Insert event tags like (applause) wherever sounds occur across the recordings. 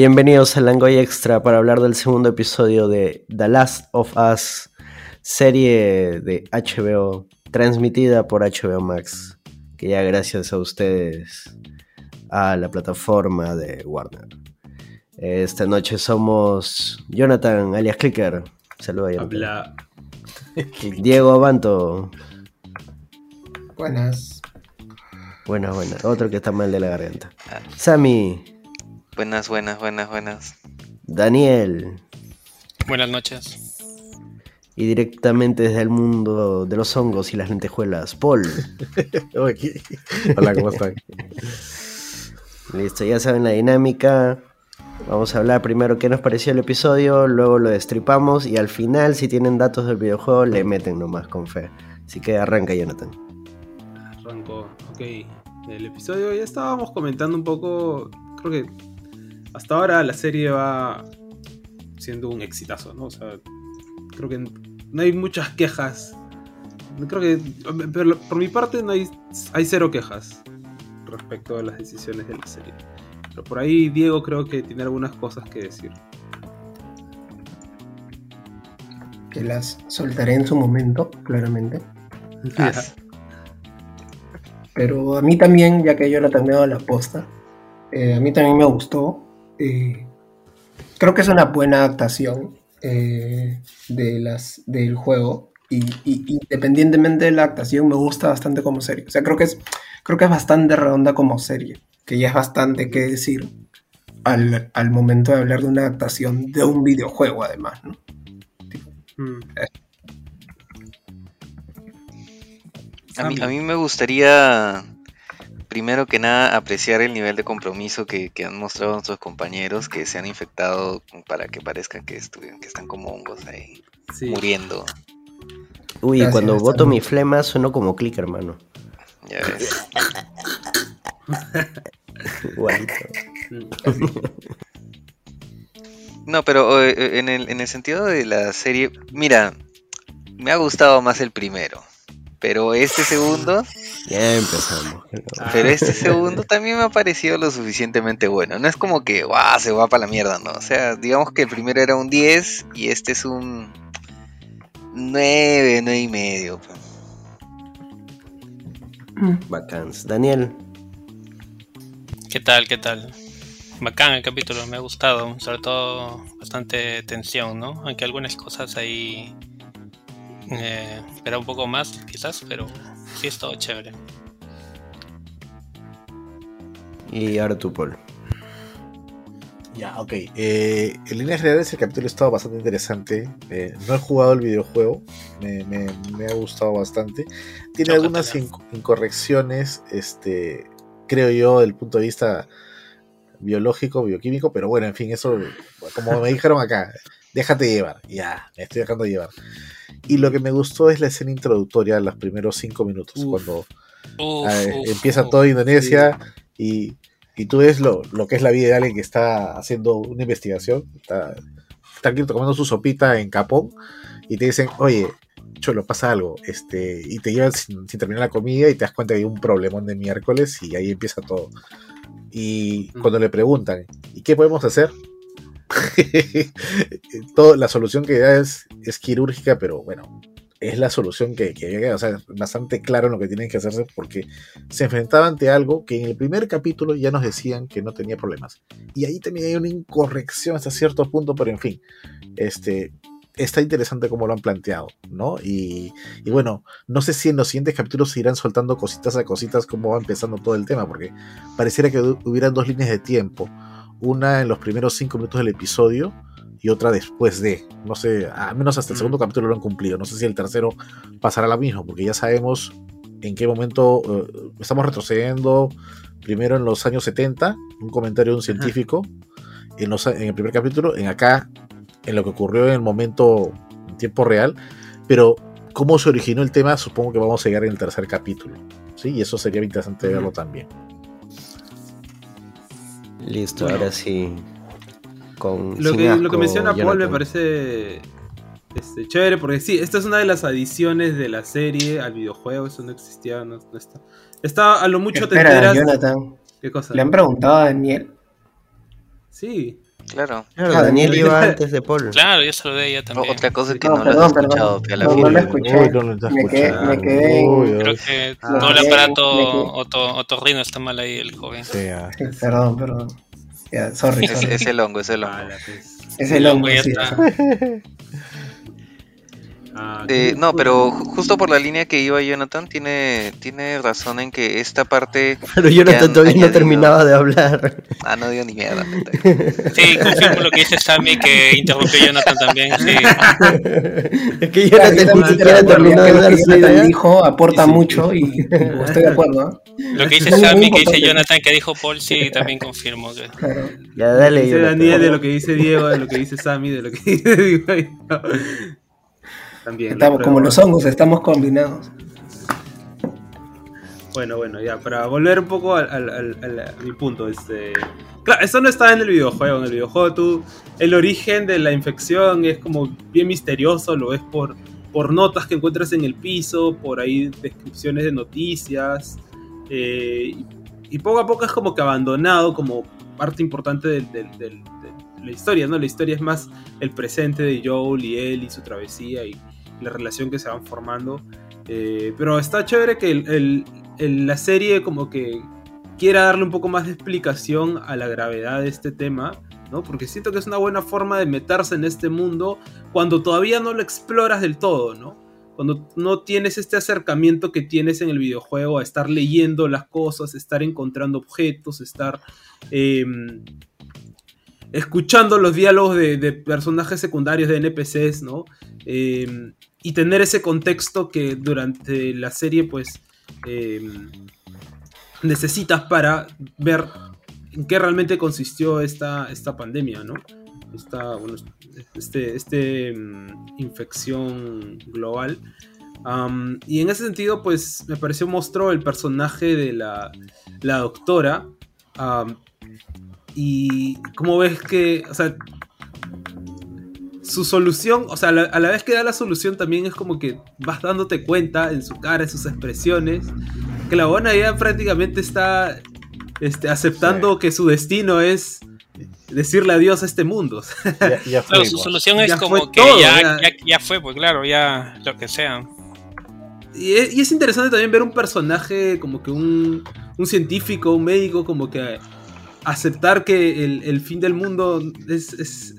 Bienvenidos a Langoy Extra para hablar del segundo episodio de The Last of Us, serie de HBO, transmitida por HBO Max, que ya gracias a ustedes a la plataforma de Warner. Esta noche somos Jonathan, alias Clicker. Saluda, Jonathan. (laughs) Diego Abanto. Buenas. Buenas, buenas. Otro que está mal de la garganta. Sammy. Buenas, buenas, buenas, buenas. Daniel. Buenas noches. Y directamente desde el mundo de los hongos y las lentejuelas, Paul. (laughs) Hola, ¿cómo están? (laughs) Listo, ya saben la dinámica. Vamos a hablar primero qué nos pareció el episodio, luego lo destripamos y al final, si tienen datos del videojuego, le meten nomás con fe. Así que arranca, Jonathan. Arranco, ok. El episodio ya estábamos comentando un poco, creo que hasta ahora la serie va siendo un exitazo, ¿no? O sea, creo que no hay muchas quejas. Creo que, pero por mi parte, no hay, hay cero quejas respecto a las decisiones de la serie. Pero por ahí Diego creo que tiene algunas cosas que decir. Que las soltaré en su momento, claramente. Pero a mí también, ya que yo la he dado la posta, eh, a mí también me gustó. Eh, creo que es una buena adaptación eh, de las, del juego. Y, independientemente de la adaptación, me gusta bastante como serie. O sea, creo que es, creo que es bastante redonda como serie. Que ya es bastante que decir al, momento de hablar de una adaptación de un videojuego, además, ¿no? Mm. A mí, a mí me gustaría primero que nada, apreciar el nivel de compromiso que, han mostrado nuestros compañeros que se han infectado para que parezca que, que están como hongos ahí, muriendo. Uy, cuando voto mi flema sueno como click, hermano. Ya ves. (laughs) no, pero eh, eh, en el, en el sentido de la serie, mira, me ha gustado más el primero. Pero este segundo. Ya empezamos. Pero este segundo también me ha parecido lo suficientemente bueno. No es como que, guau, se va para la mierda, ¿no? O sea, digamos que el primero era un 10 y este es un 9, 9 y medio. Pues. Bacán. Daniel. ¿Qué tal? ¿Qué tal? Bacán el capítulo, me ha gustado. Sobre todo bastante tensión, ¿no? Aunque algunas cosas ahí eh, era un poco más, quizás, pero sí es todo chévere. Y ahora tú, Paul. Ya, ok. Eh, en líneas generales el capítulo estado bastante interesante. Eh, no he jugado el videojuego, me, ha gustado bastante. Tiene algunas incorrecciones, este, creo yo, del punto de vista biológico, bioquímico, pero bueno, en fin, eso, como me dijeron acá, déjate llevar. Ya, me estoy dejando llevar. Y lo que me gustó es la escena introductoria, los primeros cinco minutos, cuando eh, empieza todo Indonesia y, tú ves lo, que es la vida de alguien que está haciendo una investigación, está, está tomando su sopita en Capón y te dicen, oye, Cholo, pasa algo, este, y te llevan sin, terminar la comida y te das cuenta que hay un problemón de miércoles y ahí empieza todo. Y mm. cuando le preguntan, ¿y qué podemos hacer? (laughs) Todo, la solución que da es, es quirúrgica, pero bueno, es la solución que, que o sea, bastante claro en lo que tienen que hacerse porque se enfrentaba ante algo que en el primer capítulo ya nos decían que no tenía problemas. Y ahí también hay una incorrección hasta cierto punto, pero en fin, este, está interesante como lo han planteado, ¿no? Y, y, bueno, no sé si en los siguientes capítulos se irán soltando cositas a cositas como va empezando todo el tema, porque pareciera que hubieran dos líneas de tiempo una en los primeros cinco minutos del episodio y otra después de. No sé, al menos hasta el segundo capítulo lo han cumplido. No sé si el tercero pasará lo mismo, porque ya sabemos en qué momento eh, estamos retrocediendo. Primero en los años 70, un comentario de un científico. En, en, el primer capítulo, en acá, en lo que ocurrió en el momento, en tiempo real. Pero cómo se originó el tema, supongo que vamos a llegar en el tercer capítulo. ¿sí? Y eso sería interesante verlo también. Listo, ahora sí. Con, lo, que, lo que menciona Paul me parece este, chévere, porque sí, esta es una de las adiciones de la serie al videojuego, eso no existía, no, está. Está a lo mucho Espera, Jonathan. ¿Qué cosa? ¿Le han preguntado a Daniel? Sí. Claro. Claro, Ah, Daniel iba antes de Paul. Claro, yo saludé a ella O- también. Otra cosa que No, no, lo has perdón, perdón. escuchado, No, no lo escuché. Uy, no lo Me quedé- escuchando. me quedé- Uy, Creo que Ah, todo el bien, aparato oto- otorrino está mal ahí, el joven. Sí, ah. Perdón, perdón. Sorry, Es, sorry. es el hongo, es el hongo. Ah, la pues. Es el hongo, Ya sí. (laughs) Ah, Eh, ¿qué- no, pero ju- justo por la línea que iba Jonathan, tiene, tiene razón en que esta parte... (laughs) Pero Jonathan han todavía no añadido- terminaba de hablar. Ah, no digo ni mierda. (laughs) Sí, confirmo lo que dice Sammy, que interrumpió Jonathan también. Sí. (laughs) es que Jonathan ni también siquiera terminó de dar su Jonathan idea. dijo aporta Sí, sí. mucho y estoy de acuerdo. ¿eh? Lo que dice Muy, muy Sammy, que dice. Jonathan, que dijo Paul, sí, también confirmo. que- Claro. Ya, dale, dice. Daniel, de lo que dice Diego, de lo que dice Sammy, de lo que dice Diego. También. Estamos como los hongos, estamos combinados. Bueno, bueno, ya, para volver un poco al, al- al- al- punto, este... Claro, eso no está en el videojuego, en el videojuego tú, el origen de la infección es como bien misterioso, lo ves por, por notas que encuentras en el piso, por ahí descripciones de noticias, eh, y, y poco a poco es como que abandonado como parte importante del- del- del- de la historia, ¿no? La historia es más el presente de Joel y él y su travesía y la relación que se van formando. Eh, pero está chévere que la serie como que quiera darle un poco más de explicación a la gravedad de este tema, ¿no? Porque siento que es una buena forma de meterse en este mundo cuando todavía no lo exploras del todo, ¿no? Cuando no tienes este acercamiento que tienes en el videojuego a estar leyendo las cosas, estar encontrando objetos, estar eh, escuchando los diálogos de, personajes secundarios de NPCs, ¿no? Eh, y tener ese contexto que durante la serie, pues, eh, necesitas para ver en qué realmente consistió esta, esta pandemia, ¿no? Esta, bueno, este, este mm, infección global. Y en ese sentido, pues, me pareció mostró el personaje de la, la doctora. y como ves que, su solución, o sea, a la, a la vez que da la solución también es como que vas dándote cuenta en su cara, en sus expresiones, que la buena ya prácticamente está este, aceptando que su destino es decirle adiós a este mundo. (laughs) Ya, ya fue, Claro, su solución es Ya como que todo, ya, ya. ya, ya fue, pues claro, ya lo que sea. Y es, y es interesante también ver un personaje como que un, un científico, un médico, como que aceptar que el, el fin del mundo es, es,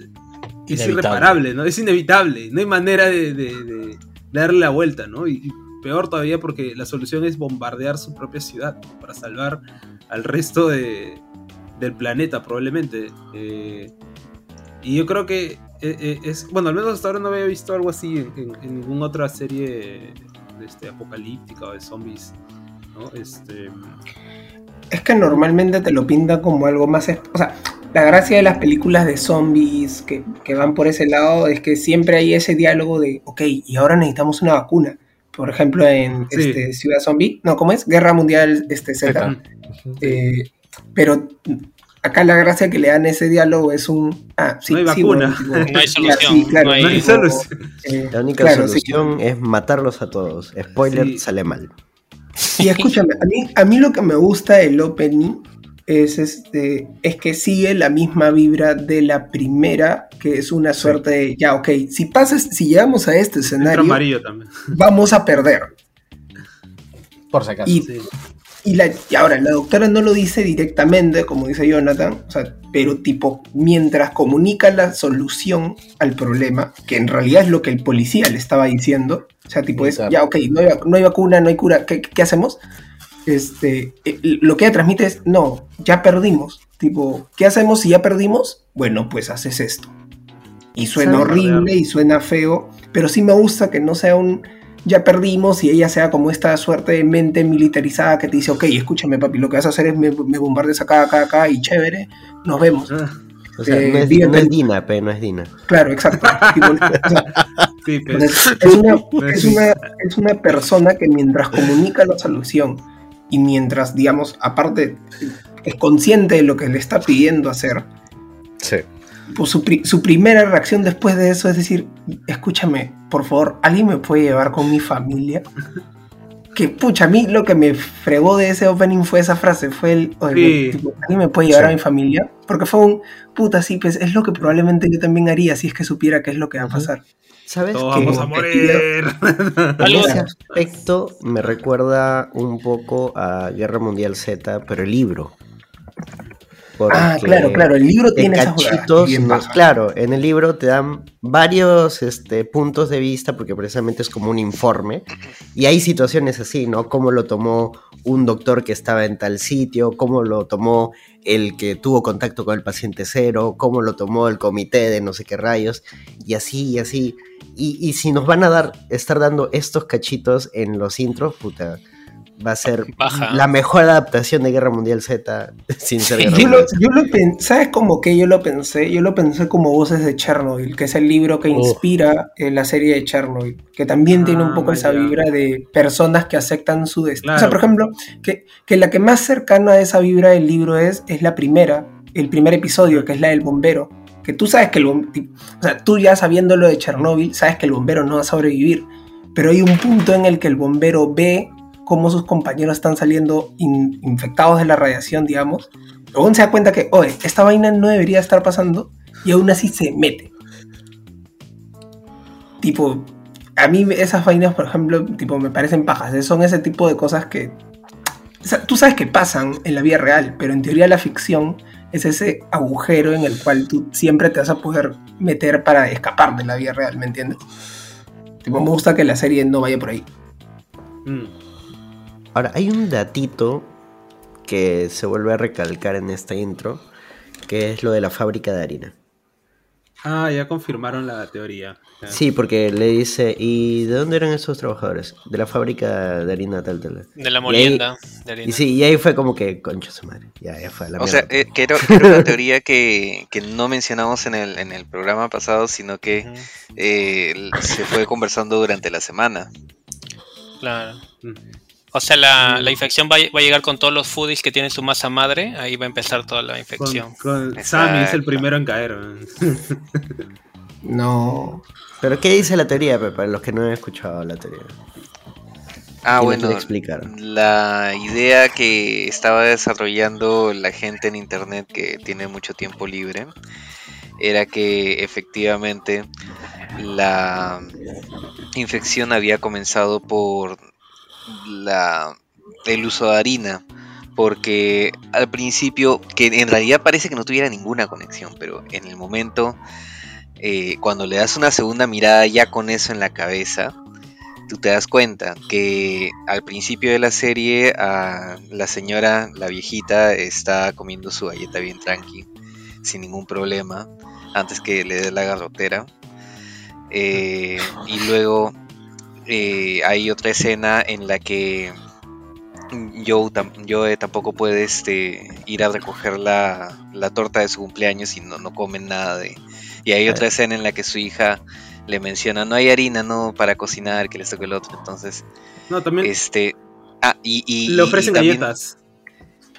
es irreparable, ¿no? Es inevitable, no hay manera de, de- de darle la vuelta, ¿no? Y, y peor todavía porque la solución es bombardear su propia ciudad ¿no? para salvar al resto de- del planeta probablemente. Eh, y yo creo que eh, eh, es, bueno, al menos hasta ahora no había visto algo así en, en- en ninguna otra serie este, apocalíptica o de zombies, ¿no? Este, Es que normalmente te lo pinta como algo más. O sea, la gracia de las películas de zombies que, que van por ese lado es que siempre hay ese diálogo de, ok, y ahora necesitamos una vacuna. Por ejemplo, en Sí. este, Ciudad Zombie, no, ¿cómo es? Guerra Mundial este, Z. Eh, pero acá la gracia que le dan ese diálogo es un. Ah, sí, No hay sí, vacuna. bueno, tipo, (laughs) No hay solución, sí, claro, no hay- No hay tipo, solución. eh, La única claro, sí. solución es matarlos a todos. Spoiler, Sí. sale mal. Y escúchame, a mí, a mí lo que me gusta del opening es, este, es que sigue la misma vibra de la primera, que es una suerte de, ya, ok, si pasas, si llegamos a este escenario, amarillo también. vamos a perder. Por si acaso. Y, Sí. y, la, y ahora, la doctora no lo dice directamente, como dice Jonathan, o sea, pero tipo, mientras comunica la solución al problema, que en realidad es lo que el policía le estaba diciendo, o sea, tipo, es, ya, ok, no hay, no hay vacuna, no hay cura, ¿qué, qué hacemos? Este, eh, lo que ella transmite es, no, ya perdimos. Tipo, ¿qué hacemos si ya perdimos? Bueno, pues haces esto. Y suena Sí. horrible y suena feo, pero sí me gusta que no sea un ya perdimos y ella sea como esta suerte de mente militarizada que te dice, ok, escúchame papi, lo que vas a hacer es me, me bombardeas acá, acá, acá y chévere, nos vemos. Ah, O sea, Eh, no, es, no es. Dina, pe, no es Dina. Claro, exacto. (laughs) Tipo, o sea, es, es una, es, una, es una persona que mientras comunica la solución y mientras, digamos, aparte es consciente de lo que le está pidiendo hacer, Sí. pues su, pri- su primera reacción después de eso es decir, escúchame, por favor, ¿alguien me puede llevar con mi familia? que, pucha, a mí lo que me fregó de ese opening fue esa frase, fue el, oye, Sí. tipo, ¿alguien me puede llevar Sí. a mi familia? Porque fue un, puta, sí, pues es lo que probablemente yo también haría si es que supiera qué es lo que va a pasar. ¿Sabes Todos qué? vamos a morir. (laughs) Algo- ese aspecto me recuerda un poco a Guerra Mundial Z, pero el libro. Ah, claro, claro, el libro tiene esas jugadas cachitos, no- claro, en el libro te dan varios este, puntos de vista, porque precisamente es como un informe, y hay situaciones así, ¿no? Cómo lo tomó un doctor que estaba en tal sitio, cómo lo tomó el que tuvo contacto con el paciente cero, cómo lo tomó el comité de no sé qué rayos, y así, y así. Y, y si nos van a dar, estar dando estos cachitos en los intros, puta, va a ser Baja. la mejor adaptación de Guerra Mundial Z, (laughs) sin ser Guerra Yo lo, Mundial yo lo ¿Sabes cómo que yo lo pensé? Yo lo pensé como Voces de Chernobyl, que es el libro que Oh. inspira eh, la serie de Chernobyl, que también tiene un Ah, poco esa vibra de personas que aceptan su destino. O sea, Claro. por ejemplo, que, que la que más cercana a esa vibra del libro es, es la primera, el primer episodio, que es la del bombero. Tú sabes que el o sea, tú ya sabiendo lo de Chernobyl, sabes que el bombero no va a sobrevivir, pero hay un punto en el que el bombero ve cómo sus compañeros están saliendo in- infectados de la radiación, digamos. Luego se da cuenta que, oye, esta vaina no debería estar pasando y aún así se mete. Tipo, a mí esas vainas, por ejemplo, tipo, me parecen pajas. ¿eh? Son ese tipo de cosas que... tú sabes que pasan en la vida real, pero en teoría la ficción es ese agujero en el cual tú siempre te vas a poder meter para escapar de la vida real, ¿me entiendes? Tipo, me gusta que la serie no vaya por ahí. Mm. Ahora, hay un datito que se vuelve a recalcar en esta intro, que es lo de la fábrica de harina. Ah, ya confirmaron la teoría. Sí, porque le dice, ¿y de dónde eran esos trabajadores? De la fábrica de harina tal, tal. De la Y ahí- molienda. de harina. Y sí, y ahí fue como que, concha su madre, ya, ya fue a la O sea, eh, que era, una teoría que, que no mencionamos en el, en el programa pasado, sino que eh, se fue conversando durante la semana. Claro. O sea, la, la infección va, a- va a llegar con todos los foodies que tiene su masa madre. Ahí va a empezar toda la infección. con. Sammy es el primero en caer. man. No. Pero ¿qué dice la teoría, Pepe? Para los que no han escuchado la teoría. Ah, ¿Quién lo bueno, explicar? la idea que estaba desarrollando la gente en internet que tiene mucho tiempo libre era que efectivamente la infección había comenzado por la, el uso de harina. Porque al principio, que en realidad parece que no tuviera ninguna conexión, pero en el momento, eh, cuando le das una segunda mirada ya con eso en la cabeza, tú te das cuenta que al principio de la serie a la señora, la viejita, está comiendo su galleta bien tranqui, sin ningún problema, antes que le dé la garrotera. Eh, y luego eh, hay otra escena en la que Joe, tam- Joe tampoco puede este, ir a recoger la, la torta de su cumpleaños y no, no comen nada de... Y hay otra escena en la que su hija le menciona, no hay harina, no, para cocinar, que les toque el otro. Entonces, No, también este... Ah, y, y- le ofrecen y también- galletas.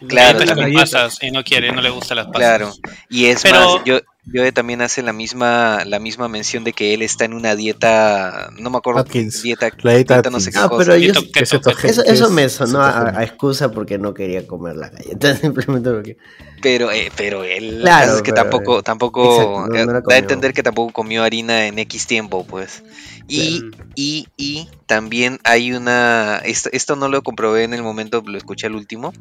Claro, Galletas también. con pasas y no quiere, no le gustan las pasas. Claro, y es Pero- más, yo, Joe también hace la misma, la misma mención de que él está en una dieta, no me acuerdo, Atkins. dieta, La dieta dieta no sé qué Ah, cosa. pero yo- Eso, eso es- me sonó a, excusa porque no quería comer la galleta. (laughs) Simplemente porque. Pero, eh, pero él, Claro, es que pero- tampoco, tampoco, Exacto, no- eh, da a entender que tampoco comió harina en X tiempo, pues. Y, y, y también hay una, esto, esto no lo comprobé en el momento, lo escuché al último,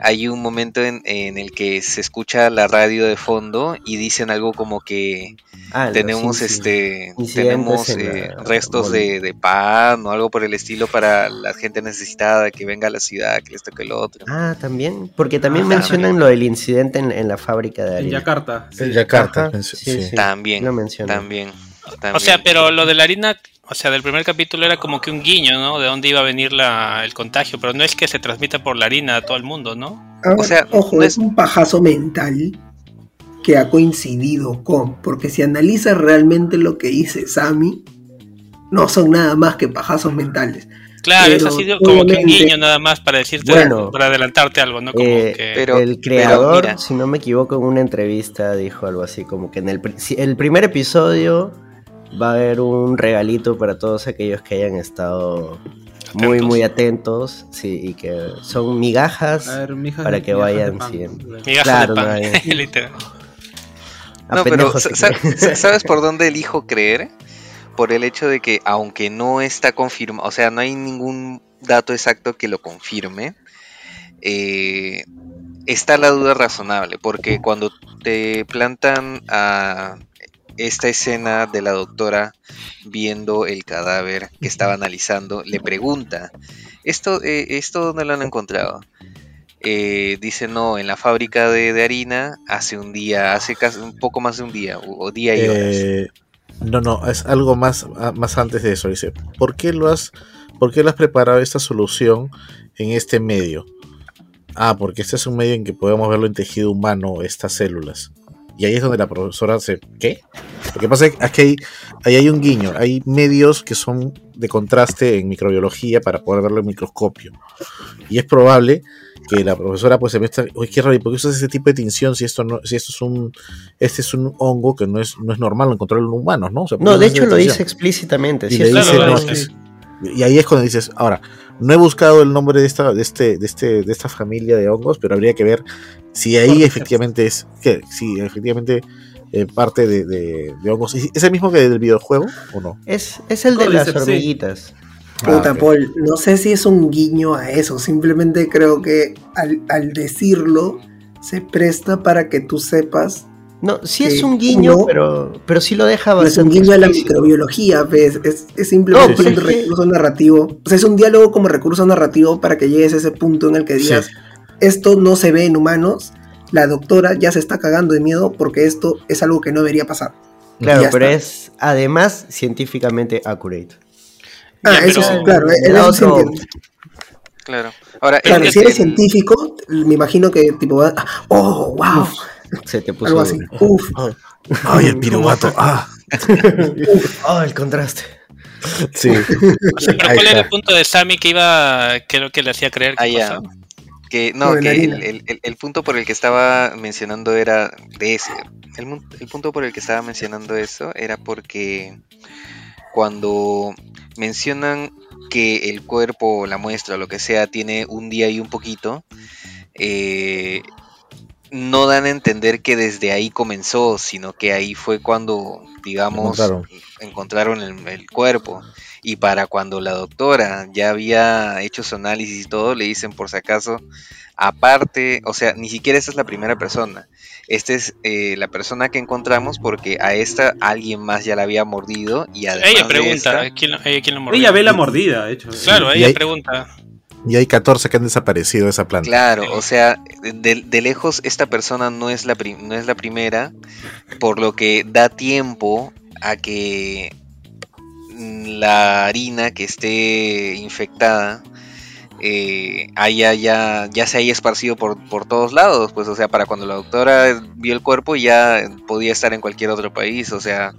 hay un momento en, en el que se escucha la radio de fondo y dicen algo como que Ah, tenemos este tenemos en eh, la restos de, de pan o algo por el estilo para la gente necesitada que venga a la ciudad que les toque el otro Ah, también. Porque también Ah, mencionan lo del incidente en, en la fábrica de En harina. Yakarta. sí. En Yakarta. Sí, sí. sí. también Lo mencionan. también O también. sea, pero lo de la harina, o sea, del primer capítulo era como que un guiño, ¿no? De dónde iba a venir la, el contagio, pero no es que se transmita por la harina a todo el mundo, ¿no? Ahora, O sea, ojo, no es es- un pajazo mental que ha coincidido con, porque si analizas realmente lo que dice Sammy, no son nada más que pajazos mentales. Claro, es Pero, así como que un guiño nada más para decirte, Bueno. para adelantarte algo, ¿no? Como Eh, que... pero- el creador, si no me equivoco, en una entrevista dijo algo así como que en el, el primer episodio va a haber un regalito para todos aquellos que hayan estado muy, muy atentos, sí, y que son migajas ver, para que migajas vayan siguiendo. Migajas Claro, de no pan. hay- (laughs) Literal. A No, pero ¿sabes por (laughs) dónde elijo creer? Por el hecho de que aunque no está confirmado, o sea, no hay ningún dato exacto que lo confirme, eh, está la duda razonable, porque cuando te plantan a esta escena de la doctora viendo el cadáver que estaba analizando, le pregunta, ¿esto, eh, ¿esto dónde lo han encontrado? Eh, dice, no, en la fábrica de, harina hace un día, hace casi un poco más de un día, o, día y horas. Eh, no, no, es algo más, más antes de eso. Dice, ¿por qué lo has, por qué has preparado esta solución en este medio? Ah, porque este es un medio en que podemos verlo en tejido humano, estas células. Y ahí es donde la profesora se, ¿qué? Lo que pasa es que hay, ahí hay un guiño, hay medios que son de contraste en microbiología para poder verlo en microscopio. Y es probable que la profesora pues se me está, oye, qué raro, ¿y por qué usas ese tipo de tinción si esto no, si esto es un, este es un hongo que no es, no es normal encontrarlo en humanos, ¿no? O sea, ¿por No, de hecho lo dice explícitamente. Y sí, le es Claro, dice, claro, no, sí. es- y ahí es cuando dices, ahora, no he buscado el nombre de esta, de este, de este, de esta familia de hongos, pero habría que ver si ahí Correcto. efectivamente es, que si efectivamente eh, parte de, de- de hongos. ¿Es el mismo que del videojuego o no? Es, es el de las Cordyceps, sí. Puta, Ah, ok. Paul, no sé si es un guiño a eso, simplemente creo que al, al decirlo se presta para que tú sepas, No, sí es un guiño, uno- pero, pero sí lo deja no es un bastante guiño a la microbiología. Es, es simplemente No, pero un que- recurso narrativo, o sea, es un diálogo como recurso narrativo para que llegues a ese punto en el que Sí. digas, esto no se ve en humanos, la doctora ya se está cagando de miedo porque esto es algo que no debería pasar. Claro, pero está. es además científicamente accurate. Ah, Ya, eso pero- sí, claro, eso sí otro-. Claro. Ahora, Claro, si eres en- científico, me imagino que tipo, ah, oh, wow, Se te puso algo así, uf, Ay, el piruvato. (laughs) Ah, Oh, el contraste. sí. O (laughs) sea, pero Ahí ¿cuál era el punto de Sammy que iba, que lo que le hacía creer que Ah, pasaba? Que, no, que el, el- el- el punto por el que estaba mencionando era de ese. El, el punto por el que estaba mencionando eso era porque cuando mencionan que el cuerpo, la muestra, lo que sea, tiene un día y un poquito, eh, no dan a entender que desde ahí comenzó, sino que ahí fue cuando, digamos, Encontraron. encontraron el, el cuerpo. Y para cuando la doctora ya había hecho su análisis y todo, le dicen por si acaso, aparte, o sea, ni siquiera esta es la primera persona. Esta es eh, la persona que encontramos porque a esta alguien más ya la había mordido y además Ella de pregunta, esta- ¿quién, ella quién lo mordió? Ella ve la mordida, de hecho. Claro, ella hay- pregunta. Y hay 14 que han desaparecido de esa planta. Claro, o sea, de, de lejos esta persona no es, la no es la primera, por lo que da tiempo a que la harina que esté infectada eh, haya ya, ya se haya esparcido por, por todos lados, pues o sea, para cuando la doctora vio el cuerpo ya podía estar en cualquier otro país, o sea,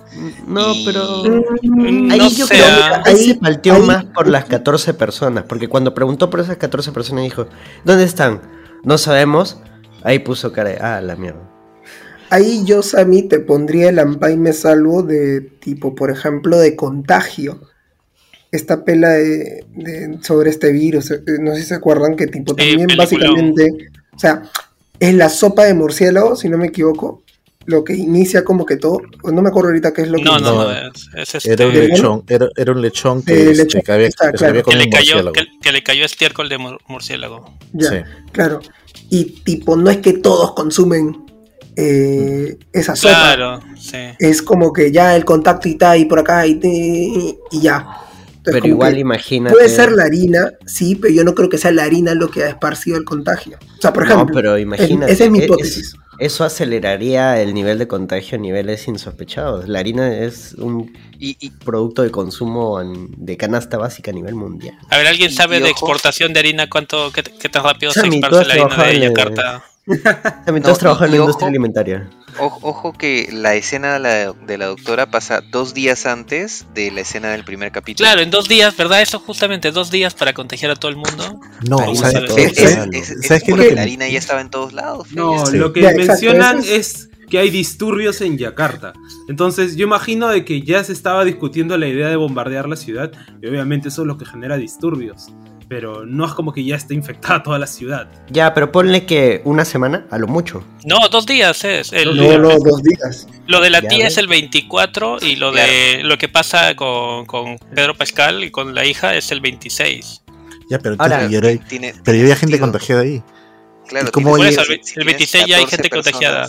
No, Y- pero. Mm, Ahí No yo creo que ahí se palteó ahí- más por las 14 personas. Porque cuando preguntó por esas 14 personas dijo: ¿Dónde están? No sabemos. Ahí puso cara de. Ah, la mierda. Ahí yo, Sammy, te pondría el ampay me salvo de tipo, por ejemplo, de contagio. Esta pela de, de- sobre este virus, eh, no sé si se acuerdan que tipo Sí, también peliculón. básicamente, o sea, es la sopa de murciélago, si no me equivoco, lo que inicia como que todo, no me acuerdo ahorita qué es lo que No, no, No. no, es, es este, Era un ¿De lechón, era, era un lechón que, Eh, este, lechón, que había, está, que claro. había que, le cayó, que, que le cayó estiércol de mur- murciélago. Ya, Sí. claro. Y tipo, no es que todos consumen eh, esa sopa. Claro, sí. Es como que ya el contacto y está ahí por acá y, te- y ya. Entonces, Pero igual que imagínate. Puede ser la harina, sí, pero yo no creo que sea la harina lo que ha esparcido el contagio. O sea, por No, ejemplo, pero es- imagínate. esa es mi e- hipótesis. eso aceleraría el nivel de contagio a niveles insospechados. La harina es un y, y- producto de consumo en- de canasta básica a nivel mundial. A ver, ¿alguien sabe y de ojo. exportación de harina cuánto, qué, qué tan rápido se esparce la harina de Yakarta? También tú No, has trabajado en la industria alimentaria. o- ojo que la escena de la, de la doctora pasa dos días antes de la escena del primer capítulo. Claro, en dos días, ¿verdad? Eso justamente, dos días para contagiar a todo el mundo. No, Ahí ¿sabes, sale todo, Es, ¿sabes- es- claro. es- es ¿sabes qué es lo porque que- la harina ya estaba en todos lados. No. Sí. lo que Ya, exacto, mencionan es... que hay disturbios en Yakarta. Entonces yo imagino de que ya se estaba discutiendo la idea de bombardear la ciudad y obviamente eso es lo que genera disturbios. Pero no es como que ya esté infectada toda la ciudad. Ya, pero ponle que una semana, a lo mucho. No, dos días es. El, No, no, dos días. Lo de la Ya tía ves. es el 24 y lo de lo que pasa con, con Pedro Pascal y con la hija es el 26. Ya, pero, Ahora, yo era- Tiene- pero yo había gente contagiada ahí. Claro, ¿Y cómo tienes- oye- Por eso, el, el tienes 26 ya hay 14 gente contagiada.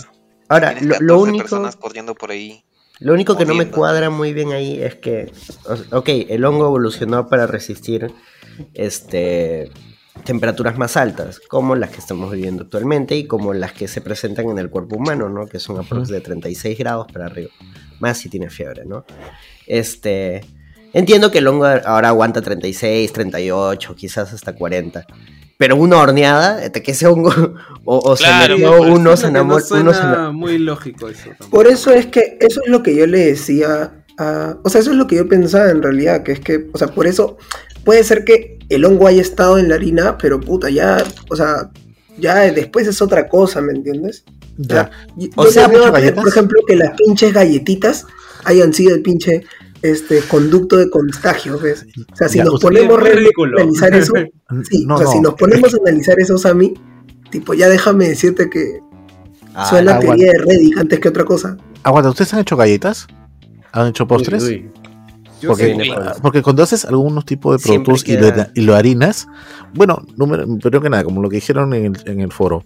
Ahora, lo, lo 14 único, personas corriendo por ahí. lo único que no me cuadra muy bien ahí es que, ok, el hongo evolucionó para resistir este, temperaturas más altas, como las que estamos viviendo actualmente y como las que se presentan en el cuerpo humano, ¿no? Que son aproximadamente de 36 grados para arriba, más si tiene fiebre, ¿no? Este, entiendo que el hongo ahora aguanta 36, 38, quizás hasta 40. Pero una horneada, de que ese hongo, o, o Claro, se metió pues, uno, se que no enamoró, uno se enamoró. muy lógico eso. tampoco. Por eso es que eso es lo que yo le decía a... O sea, eso es lo que yo pensaba en realidad, que es que, o sea, por eso puede ser que el hongo haya estado en la harina, pero puta, ya, o sea, ya después es otra cosa, ¿me entiendes? Ya. O sea, veo por ejemplo, que las pinches galletitas hayan sido el pinche este conducto de contagio, ¿ves? O sea, si Ya, nos ponemos a analizar eso, (laughs) sí, No, o sea, no. si nos ponemos a analizar eso, Sammy, tipo, ya déjame decirte que Ah, suena la teoría de Reddick antes que otra cosa. Aguanta, ¿ustedes han hecho galletas? ¿Han hecho postres? Uy, uy. Yo Porque, sí. sí. porque cuando haces algunos tipos de productos y, lo, queda- y lo harinas, bueno, número, primero que nada, como lo que dijeron en el, en el foro,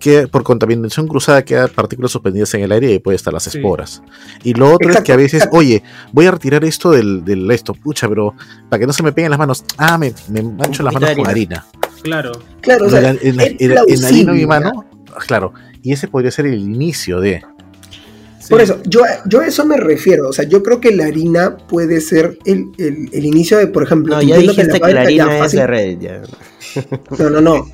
que por contaminación cruzada quedan partículas suspendidas en el aire y puede estar las Sí. esporas. Y lo otro es que a veces, exacto. oye, voy a retirar esto del, del esto, pucha, pero para que no se me peguen las manos, ah, me, me mancho las manos con harina. Claro. Claro, o En, sea, en en harina mi mano, claro, y ese podría ser el inicio de... sí. Por eso, yo, yo a eso me refiero. O sea, yo creo que la harina puede ser el, el- el inicio de, por ejemplo, No, ya dijiste que la fábrica ya harina es de Reddit. Ya. No, no, no.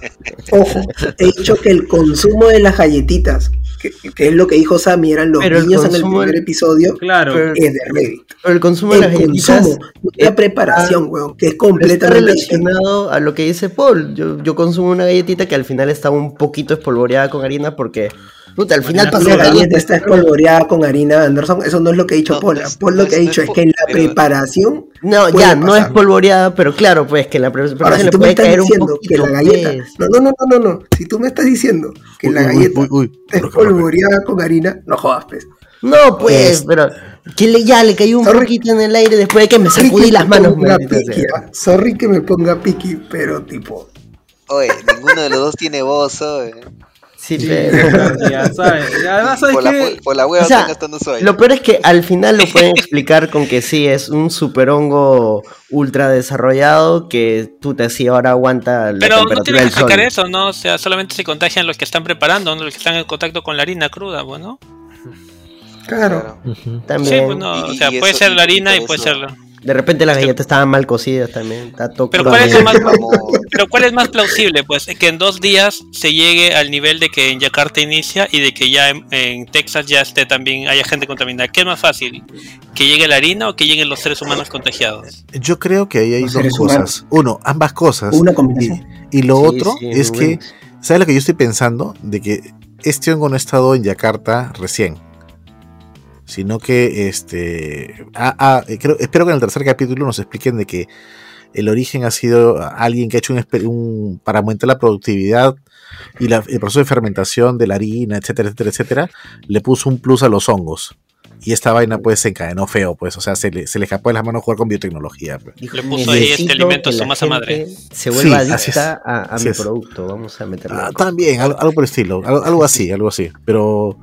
Ojo, he dicho que el consumo de las galletitas, que, que es lo que dijo Sammy, eran los Pero el niños en el primer episodio, Claro. Pero- es de Reddit. Pero el consumo de las galletitas consumo, la preparación, weón, que es está completamente relacionado a lo que dice Paul. Yo, yo consumo una galletita que al final está un poquito espolvoreada con harina porque, puta, al final pasó La galleta está espolvoreada con harina Anderson. Eso no es lo que ha dicho No, Paul. no no lo que ha dicho es es que en la preparación. No, ya, no es polvoreada, pero claro, pues que en la preparación Ahora, si le tú me estás caer un diciendo que la galleta. No, no, no, no, no, no. Si tú me estás diciendo que Uy, la galleta uy, uy, es polvoreada con harina, no jodas, pues. No, pues, Es- pero que le, ya le cayó un Sorry. poquito en el aire después de que me sacudí que las me manos. piqui, ah. Sorry que me ponga piqui, pero tipo. Oye, ninguno de los dos tiene voz, oye. Sí, Sí, pero- (laughs) ya sabes. Y Además, ¿sabes Por la, qué? por la hueva O sea, están gastando sueño. Lo peor es que al final lo pueden explicar con que sí, es un super hongo ultra desarrollado que tú te así ahora aguanta la Pero no temperatura tienes que del sol. explicar eso, ¿no? O sea, solamente se contagian los que están preparando, no los que están en contacto con la harina cruda, bueno. Claro. Ujú. También. Sí, pues no, o sea, puede eso- ser la harina y puede eso- ser la... De repente las galletas estaban mal cocidas también. Está todo Pero. ¿cuál es lo más- (laughs) Pero ¿cuál es más plausible? Pues que en dos días se llegue al nivel de que en Yakarta inicia y de que ya en, en Texas ya esté también, haya gente contaminada. ¿Qué es más fácil? ¿Que llegue la harina o que lleguen los seres humanos contagiados? Yo creo que ahí hay Los dos cosas. Uno, ambas cosas. Una combinación. Y, y lo Sí, otro sí, es que, bueno. ¿sabes lo que yo estoy pensando? De que este hongo no ha estado en Yakarta recién. Sino que, este, ah, ah, eh, creo, espero que en el tercer capítulo nos expliquen de que el origen ha sido alguien que ha hecho un, un- para aumentar la productividad y la- el proceso de fermentación de la harina, etcétera, etcétera, etcétera, le puso un plus a los hongos. Y esta vaina pues se encadenó feo, pues, o sea, se le, se le escapó de las manos jugar con biotecnología. pues. Dijo, Le puso ahí este "Necesito alimento su masa madre". Se vuelva Sí, adicta a, mi es. producto. Vamos a meterle. Ah, también, algo, algo por el estilo, algo, algo así, algo así. Pero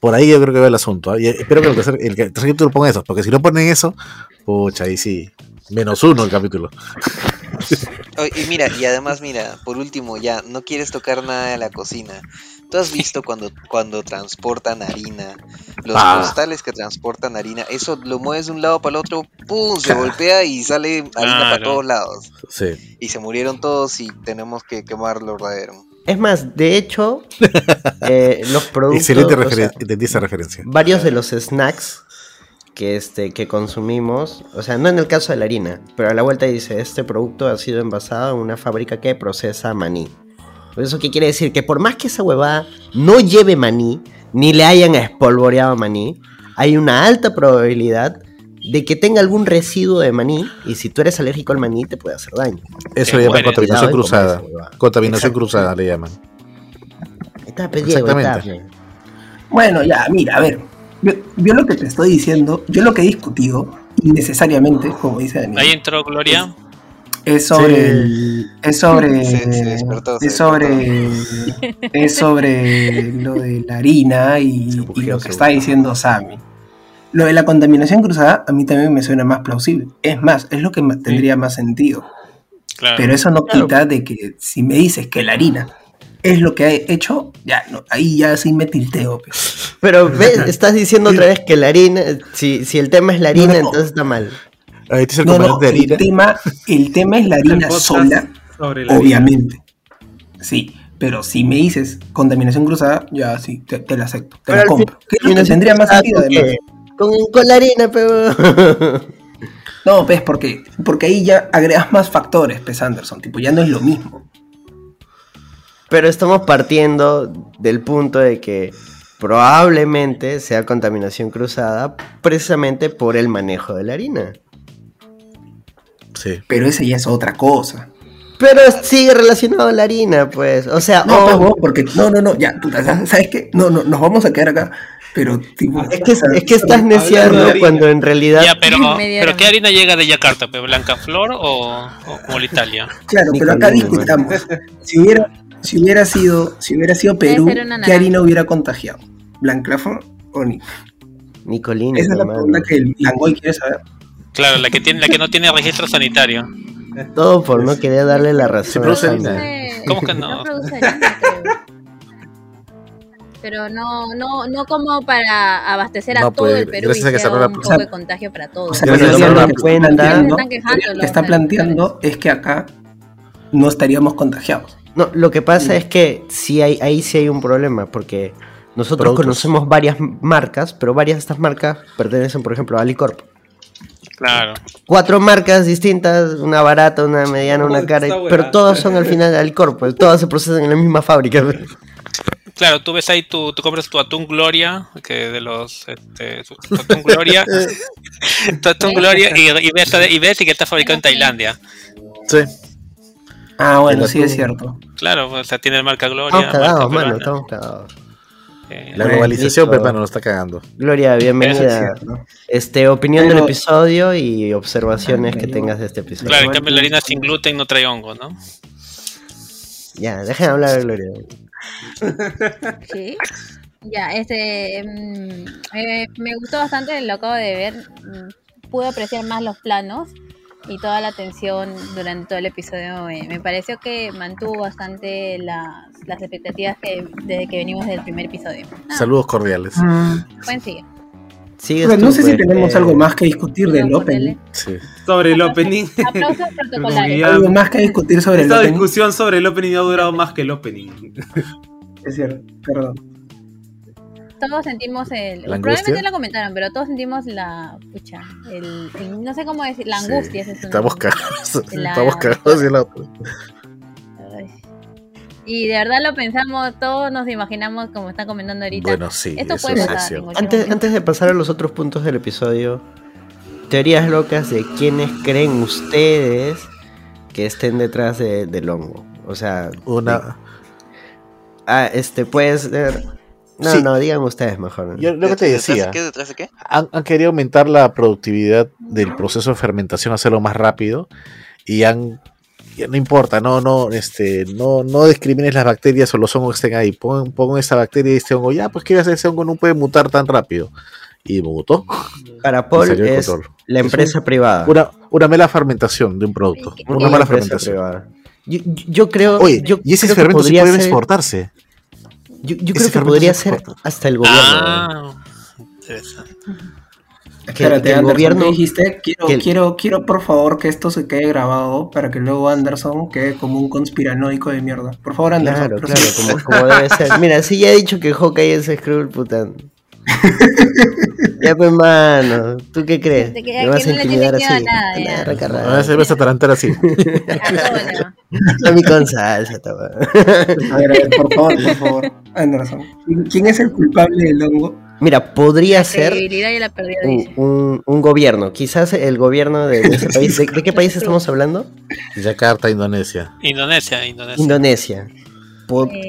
por ahí yo creo que va el asunto. ¿ah? Y espero que el tercer, el tercer capítulo ponga eso, porque si no ponen eso, pucha, ahí sí, menos uno el capítulo. (laughs) Y mira, y además, mira, por último, ya, no quieres tocar nada de la cocina. ¿Tú has visto cuando, cuando transportan harina? Los Ah. costales que transportan harina, eso lo mueves de un lado para el otro, ¡pum! Se golpea y sale harina para Claro. todos lados. Sí. Y se murieron todos y tenemos que quemar lo verdadero. Es más, de hecho, (laughs) eh, los productos. Excelente referencia, entendí esa referencia. varios de los snacks que, este, que consumimos, o sea, no en el caso de la harina, pero a la vuelta dice, este producto ha sido envasado en una fábrica que procesa maní. ¿Eso qué quiere decir? Que por más que esa huevada no lleve maní, ni le hayan espolvoreado maní, hay una alta probabilidad de que tenga algún residuo de maní y si tú eres alérgico al maní te puede hacer daño. Eso le llaman contaminación cruzada. Contaminación cruzada le llaman. Está pe, Diego, Exactamente. está, pe. Bueno, ya, mira, a ver. Yo, yo lo que te estoy diciendo, yo lo que he discutido, innecesariamente, como dice Daniel, Ahí entró Gloria. es sobre Sí. el- es sobre Se- se despertó, se es sobre es sobre lo de la harina y, y lo que está diciendo Sammy. Lo de la contaminación cruzada a mí también me suena más plausible. Es más, es lo que tendría más sentido. Claro. Pero eso no Claro. quita de que si me dices que la harina es lo que ha hecho, ya no, ahí ya sí me tilteo. pues. Pero ves, estás diciendo otra vez que la harina, si, si el tema es la harina, No, no. entonces está mal. Ahí es el No, no, componente de el harina. tema, el tema es la El harina sola, sobre la obviamente. Sí, pero si me dices contaminación cruzada, ya sí, te, te la acepto, te Pero la compro. fin- ¿Qué es lo que tendría más sentido ¿con además? Con, con la harina, pero... (laughs) No, pues porque, porque ahí ya agregas más factores, pues Anderson, tipo, ya no es lo mismo. pero estamos partiendo del punto de que probablemente sea contaminación cruzada precisamente por el manejo de la harina. Sí. Pero esa ya es otra cosa. Pero sigue relacionado a la harina, pues. O sea, No, pues, vos, porque, no, no, no, ya, puta, ¿sabes qué? No, no, nos vamos a quedar acá, pero tipo... es que, es que estás neciando cuando en realidad... Ya, pero, (laughs) ¿qué harina llega de Yakarta? pe? ¿Blanca Flor o, o como la Italia? Claro, Ni pero acá discutamos. Si hubiera, si hubiera sido, si hubiera sido Perú, ¿qué harina hubiera contagiado? ¿Blanclafón o ni? Nicolini, Esa es la pregunta que el Langoy quiere saber. Claro, la que tiene, la que no tiene registro sanitario. Todo por no querer darle la razón. produce a harina. Produce- ¿Cómo que no? produce (laughs) harina, creo. Pero no, no, no como para abastecer a No, todo pues, el Perú y que un poco de contagio para todos. O sea, Gracias pero a lo que planteando, Están quejando lo que está planteando es que acá no estaríamos contagiados. No, lo que pasa es que sí hay, ahí sí hay un problema, porque nosotros Productos. conocemos varias marcas, pero varias de estas marcas pertenecen, por ejemplo, a Alicorp. Claro. Cuatro marcas distintas, una barata, una mediana, una cara, pero todas son al final de Alicorp, pues, todas se procesan en la misma fábrica. Claro, tú ves ahí, tu, tú compras tu atún Gloria, que de los, este, tu atún Gloria, (laughs) tu atún Gloria, y, y ves, y ves y que está fabricado en Tailandia. Sí. Ah, bueno, sí es cierto. Claro, o sea, tiene marca Gloria. Estamos cagados, mano, estamos cagados. Eh, La globalización, hermano, nos está cagando. Gloria, es bienvenida. cierto. Este, opinión del episodio y observaciones Ah, que tengas de este episodio. claro, en cambio la harina sin gluten no trae hongo, ¿no? Ya, dejen hablar de Gloria. (laughs) Sí. Ya, este. mm, eh, me gustó bastante, lo acabo de ver. mm, Pude apreciar más los planos y toda la atención durante todo el episodio. Me, me pareció que mantuvo bastante las, las expectativas que desde que venimos del primer episodio. Ah, Saludos cordiales. Buen sigue. Sigues Pero no tú, sé si tenemos eh, algo más que discutir del opening. Sí. Sobre el opening. (laughs) Aplausos protocolares. Algo más que discutir sobre el Esta opening. discusión sobre el opening ha durado más que el opening. Es cierto, perdón. Todos sentimos el. ¿La probablemente lo comentaron, pero todos sentimos la. Pucha, el, el- no sé cómo decir, la angustia. es un- Estamos cagados. La- Estamos cagados la. Y de verdad lo pensamos, todos nos imaginamos como están comentando ahorita. Bueno, sí, Esto eso puede pasar. es Antes, antes de pasar a los otros puntos del episodio, teorías locas de quiénes creen ustedes que estén detrás de, del hongo. O sea, Una. ah, este puede ser. No, Sí. no, digan ustedes mejor. Yo lo que te ¿Detrás de decía. qué? ¿Detrás de qué? han, han querido aumentar la productividad del proceso de fermentación, hacerlo más rápido y han ya no importa, no, no, este, no, no discrimines las bacterias o los hongos que estén ahí. Pon, pon esa bacteria y este hongo, ya, pues que ese hongo no puede mutar tan rápido. Y mutó. Para de es la empresa privada. Una, una mala fermentación de un producto. Una mala fermentación. privada. Yo, yo- creo. Oye, yo y ese fermento sí puede ser- exportarse. Yo, yo creo que podría se ser hasta el gobierno. Ah, interesante. Espérate, que el Anderson, gobierno- ¿qué dijiste? Quiero, que el- quiero, quiero por favor que esto se quede grabado para que luego Anderson quede como un conspiranoico de mierda. Por favor, Anderson. Claro, claro, como, como debe ser. (laughs) Mira, si ya he dicho que Hawkeye es Skrull, puta. Ya, pues, mano, ¿tú qué crees? Te ¿Me queda vas que a no intimidar así? a nada, ya. recargada. Ahora se ves a tarantar así. (laughs) A mí con salsa, toma. A ver, a ver, por favor, por favor. Anderson, ¿quién es el culpable del hongo? Mira, podría La ser la un, un- un gobierno. Quizás el gobierno de, (laughs) de ese país. ¿De, de qué país estamos hablando? Yakarta, Indonesia. Indonesia, Indonesia. Indonesia.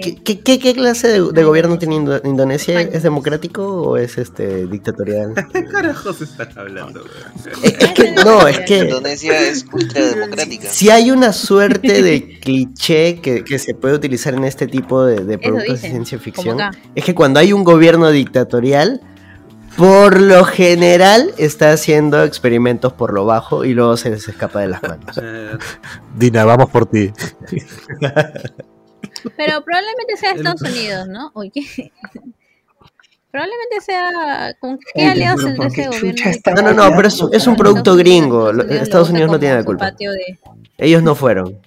¿Qué, qué- qué- qué clase de, de gobierno tiene Indo- Indonesia? ¿Es democrático o es este dictatorial? (laughs) ¿Qué carajos están hablando, weón? Es, es que no, es que Indonesia es ultrademocrática. si hay una suerte de cliché que, que se puede utilizar en este tipo de, de productos de ciencia ficción, es que cuando hay un gobierno dictatorial, por lo general está haciendo experimentos por lo bajo y luego se les escapa de las manos. (laughs) Dina, vamos por ti. (laughs) Pero probablemente sea El- Estados Unidos, ¿no? Oye. (laughs) Probablemente sea. ¿Con qué Oye, aliados tendrá ¿por qué ese gobierno? chucha está No, no, no, pero es, es un producto gringo. Estados Unidos no tiene la culpa. Ellos no fueron.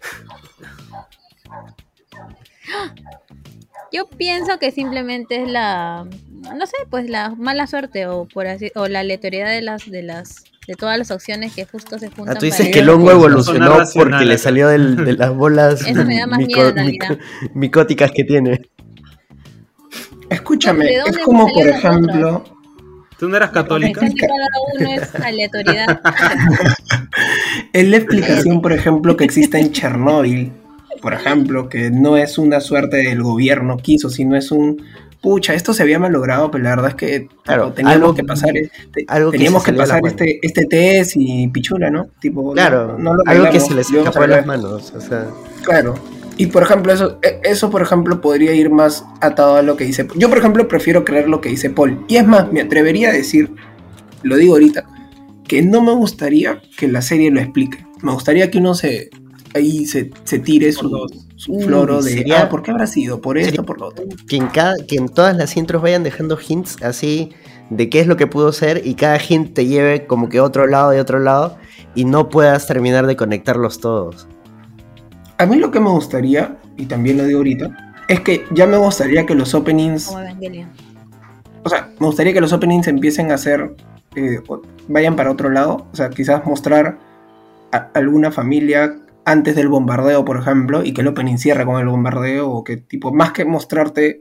Yo pienso que simplemente es la. No sé, pues la mala suerte o por así o la aleatoriedad de las de las de todas las opciones que justo se juntan. Ah, tú dices para- que el hongo Pues, no evolucionó porque le salió del- de las bolas Eso me da más miedo, en realidad. micóticas que tiene. Escúchame, ¿De es como por ejemplo, ¿Tú no eras católica? encanta que cada uno es (laughs) aleatoriedad. es la explicación, por ejemplo, que existe en Chernóbil, por ejemplo, que no es una suerte del gobierno quiso, sino es un pucha, esto se había malogrado, pero la verdad es que tipo, Claro, teníamos algo- que pasar este, algo que teníamos que pasar este, este test y pichula, ¿no? Tipo, Claro, no- no lo algo que se les escapó de las manos. O sea, Claro. Y por ejemplo, eso, e- eso por ejemplo podría ir más atado a lo que dice. Yo por ejemplo prefiero creer lo que dice Paul. Y es más, me atrevería a decir, lo digo ahorita, que no me gustaría que la serie lo explique. Me gustaría que uno se ahí se, se tire su, floro de sería- ah, ¿por qué habrá sido? Por esto, sería- por lo otro. que en, cada, que en todas las intros vayan dejando hints así de qué es lo que pudo ser y cada hint te lleve como que a otro lado y otro lado y no puedas terminar de conectarlos todos. A mí lo que me gustaría, y también lo digo ahorita, es que ya me gustaría que los openings Como Evangelion. o sea, me gustaría que los openings empiecen a hacer, eh, vayan para otro lado, o sea, quizás mostrar a- alguna familia antes del bombardeo, por ejemplo, y que el opening cierre con el bombardeo, o que tipo, más que mostrarte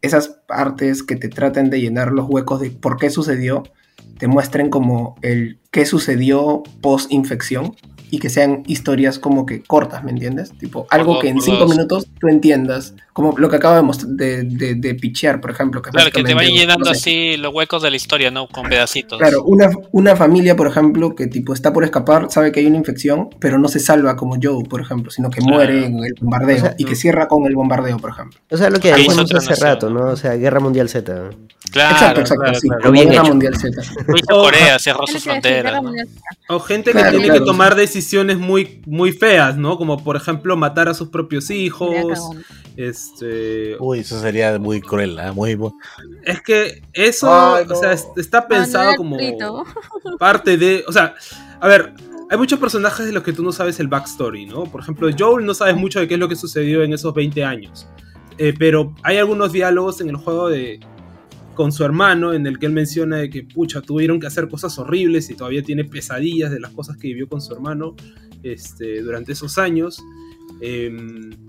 esas partes que te traten de llenar los huecos de por qué sucedió, te muestren como el qué sucedió post infección y que sean historias como que cortas, ¿me entiendes? Tipo, algo dos, que en cinco dos. minutos tú entiendas, como lo que acabo de, most- de, de, pichear, por ejemplo. Que Claro, que te vayan llenando no sé, así los huecos de la historia, ¿no? Con pedacitos. Claro, una, una familia, por ejemplo, que tipo está por escapar, sabe que hay una infección, pero no se salva como Joe, por ejemplo, sino que Claro. muere en el bombardeo O sea, y que cierra con el bombardeo, por ejemplo. O sea, lo que dijimos hace nación, rato, ¿no? O sea, Guerra Mundial Z. Claro, exacto, exacto, claro, sí, claro. bien Guerra hecho. Mundial Z. Corea, cerró sus fronteras. ¿no? O gente Claro, que tiene claro. que tomar decisiones muy, muy feas, ¿no? Como por ejemplo matar a sus propios hijos. Este. Uy, eso sería muy cruel, ¿ah? muy bu- Es que eso, Ay, no. o sea, es- está pensado Manuel como Brito. (laughs) parte de. O sea, a ver, hay muchos personajes de los que tú no sabes el backstory, ¿no? Por ejemplo, Joel no sabes mucho de qué es lo que sucedió en esos 20 años. Eh, pero hay algunos diálogos en el juego de con su hermano en el que él menciona de que pucha tuvieron que hacer cosas horribles y todavía tiene pesadillas de las cosas que vivió con su hermano este, durante esos años Eh,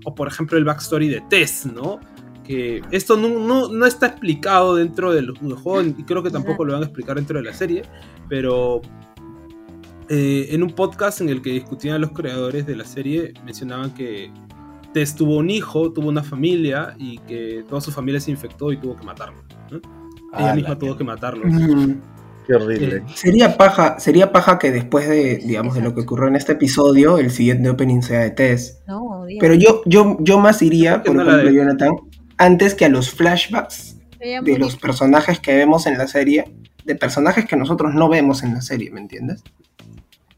o por ejemplo el backstory de Tess no que esto no, no- no está explicado dentro del, del juego y creo que tampoco lo van a explicar dentro de la serie pero eh, en un podcast en el que discutían los creadores de la serie mencionaban que Tess tuvo un hijo, tuvo una familia y que toda su familia se infectó y tuvo que matarlo. ¿no? Ella Ah, misma tuvo que matarlo. Mm, Qué horrible. Eh, Sería paja, sería paja que después de, digamos, de lo que ocurrió en este episodio, el siguiente opening sea de Tess. No, Dios. Pero yo, yo, yo más iría, por no ejemplo, de- Jonathan, antes que a los flashbacks de los personajes que vemos en la serie, de personajes que nosotros no vemos en la serie, ¿me entiendes?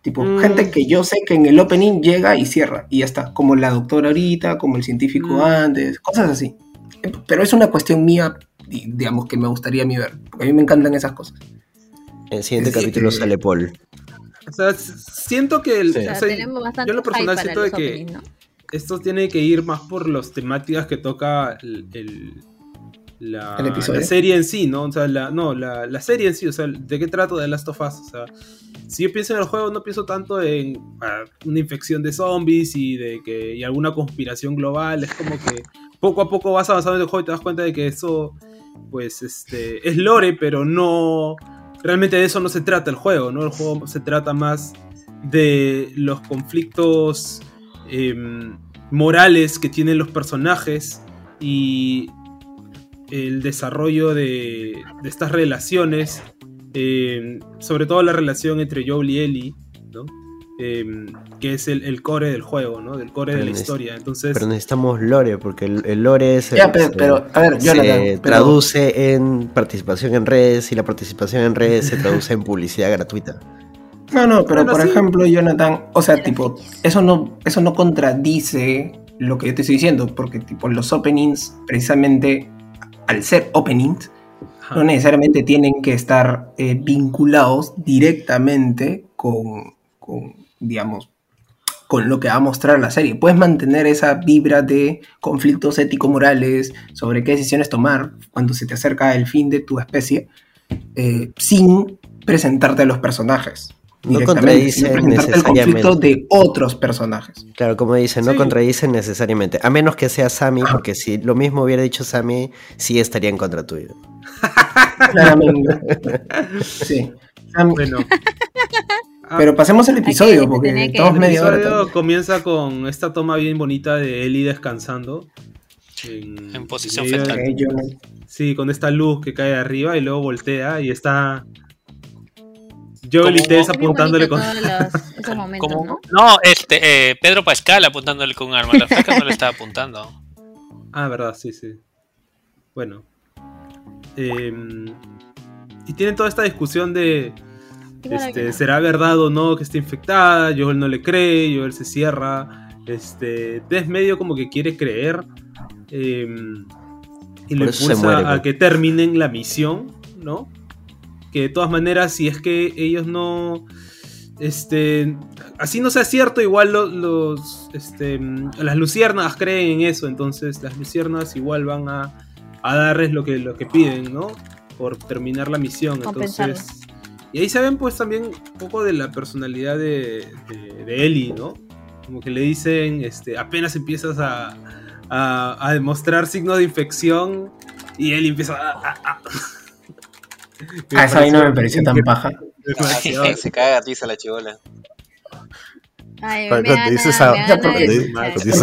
Tipo, Mm. gente que yo sé que en el opening llega y cierra, y ya está, como la doctora ahorita, como el científico Mm. antes, cosas así. Pero es una cuestión mía, digamos, que me gustaría a mí ver, porque a mí me encantan esas cosas. En el siguiente Sí, capítulo eh, sale Paul. O sea, siento que el, Sí. O sea, o sea, tenemos bastante yo lo personal siento de que esto tiene que ir más por las temáticas que toca el, el- la, ¿El episodio? la serie en sí, ¿no? O sea, la, no, la, la serie en sí, o sea, ¿de qué trato de Last of Us? O sea, si yo pienso en el juego, no pienso tanto en ah, una infección de zombies y de que y alguna conspiración global. Es como que poco a poco vas avanzando en el juego y te das cuenta de que eso, pues, este, es lore, pero no. Realmente de eso no se trata el juego, ¿no? El juego se trata más de los conflictos em, morales que tienen los personajes y el desarrollo de, de estas relaciones, em, sobre todo la relación entre Joel y Ellie, ¿no? Em, que es el, el core del juego, ¿no? Del core de la historia. Entonces, Pero necesitamos lore, porque el, el lore es. Ya, el- pero, pero, a ver, se Jonathan, pero- traduce en participación en redes y la participación en redes se traduce en publicidad gratuita. No, no, pero Bueno, por sí. ejemplo, Jonathan, o sea, tipo, eso no, eso no contradice lo que yo te estoy diciendo, porque tipo los openings, precisamente, al ser openings, ajá. no necesariamente tienen que estar eh, vinculados directamente con, con, digamos, con lo que va a mostrar la serie. Puedes mantener esa vibra de conflictos ético-morales sobre qué decisiones tomar cuando se te acerca el fin de tu especie, eh, sin presentarte a los personajes. No directamente, contradice sino presentarte el conflicto necesariamente. de otros personajes. Claro, como dice, no Sí. contradicen necesariamente. A menos que sea Sammy, porque si lo mismo hubiera dicho Sammy, sí estaría en contra tuyo. (laughs) Claramente. Sí. Bueno. (laughs) Ah, Pero pasemos al episodio, porque tenía que- estamos el media hora. episodio también. comienza con esta toma bien bonita de Ellie descansando. En, En posición medio de- fetal. Yo- Sí, con esta luz que cae arriba y luego voltea y está Joel y Tess apuntándole con... todos (laughs) los- esos momentos, Como- ¿no? No, este, eh, Pedro Pascal apuntándole con un arma. La flaca no le estaba apuntando. Ah, verdad, sí, sí. Bueno. Em, y tienen toda esta discusión de. Este, ¿será verdad o no que está infectada? Joel no le cree, Joel se cierra. Este, Tess medio como que quiere creer. em, y Por se impulsa a pues. que terminen la misión, ¿no? Que de todas maneras, si es que ellos no. Este. Así no sea cierto, igual lo- los. Este, las luciérnagas creen en eso. Entonces, las luciérnagas igual van a, a darles lo que, lo que piden, ¿no? Por terminar la misión. Compensarlo. Entonces. Y ahí se ven, pues, también un poco de la personalidad de, de, de Ellie, ¿no? Como que le dicen, este, apenas empiezas a, a, a demostrar signos de infección. Y Ellie empieza a. a- a- Ah, esa vaina me pareció tan paja. (laughs) Se caga a la chivola. Ay, Cuando me gana, dice esa-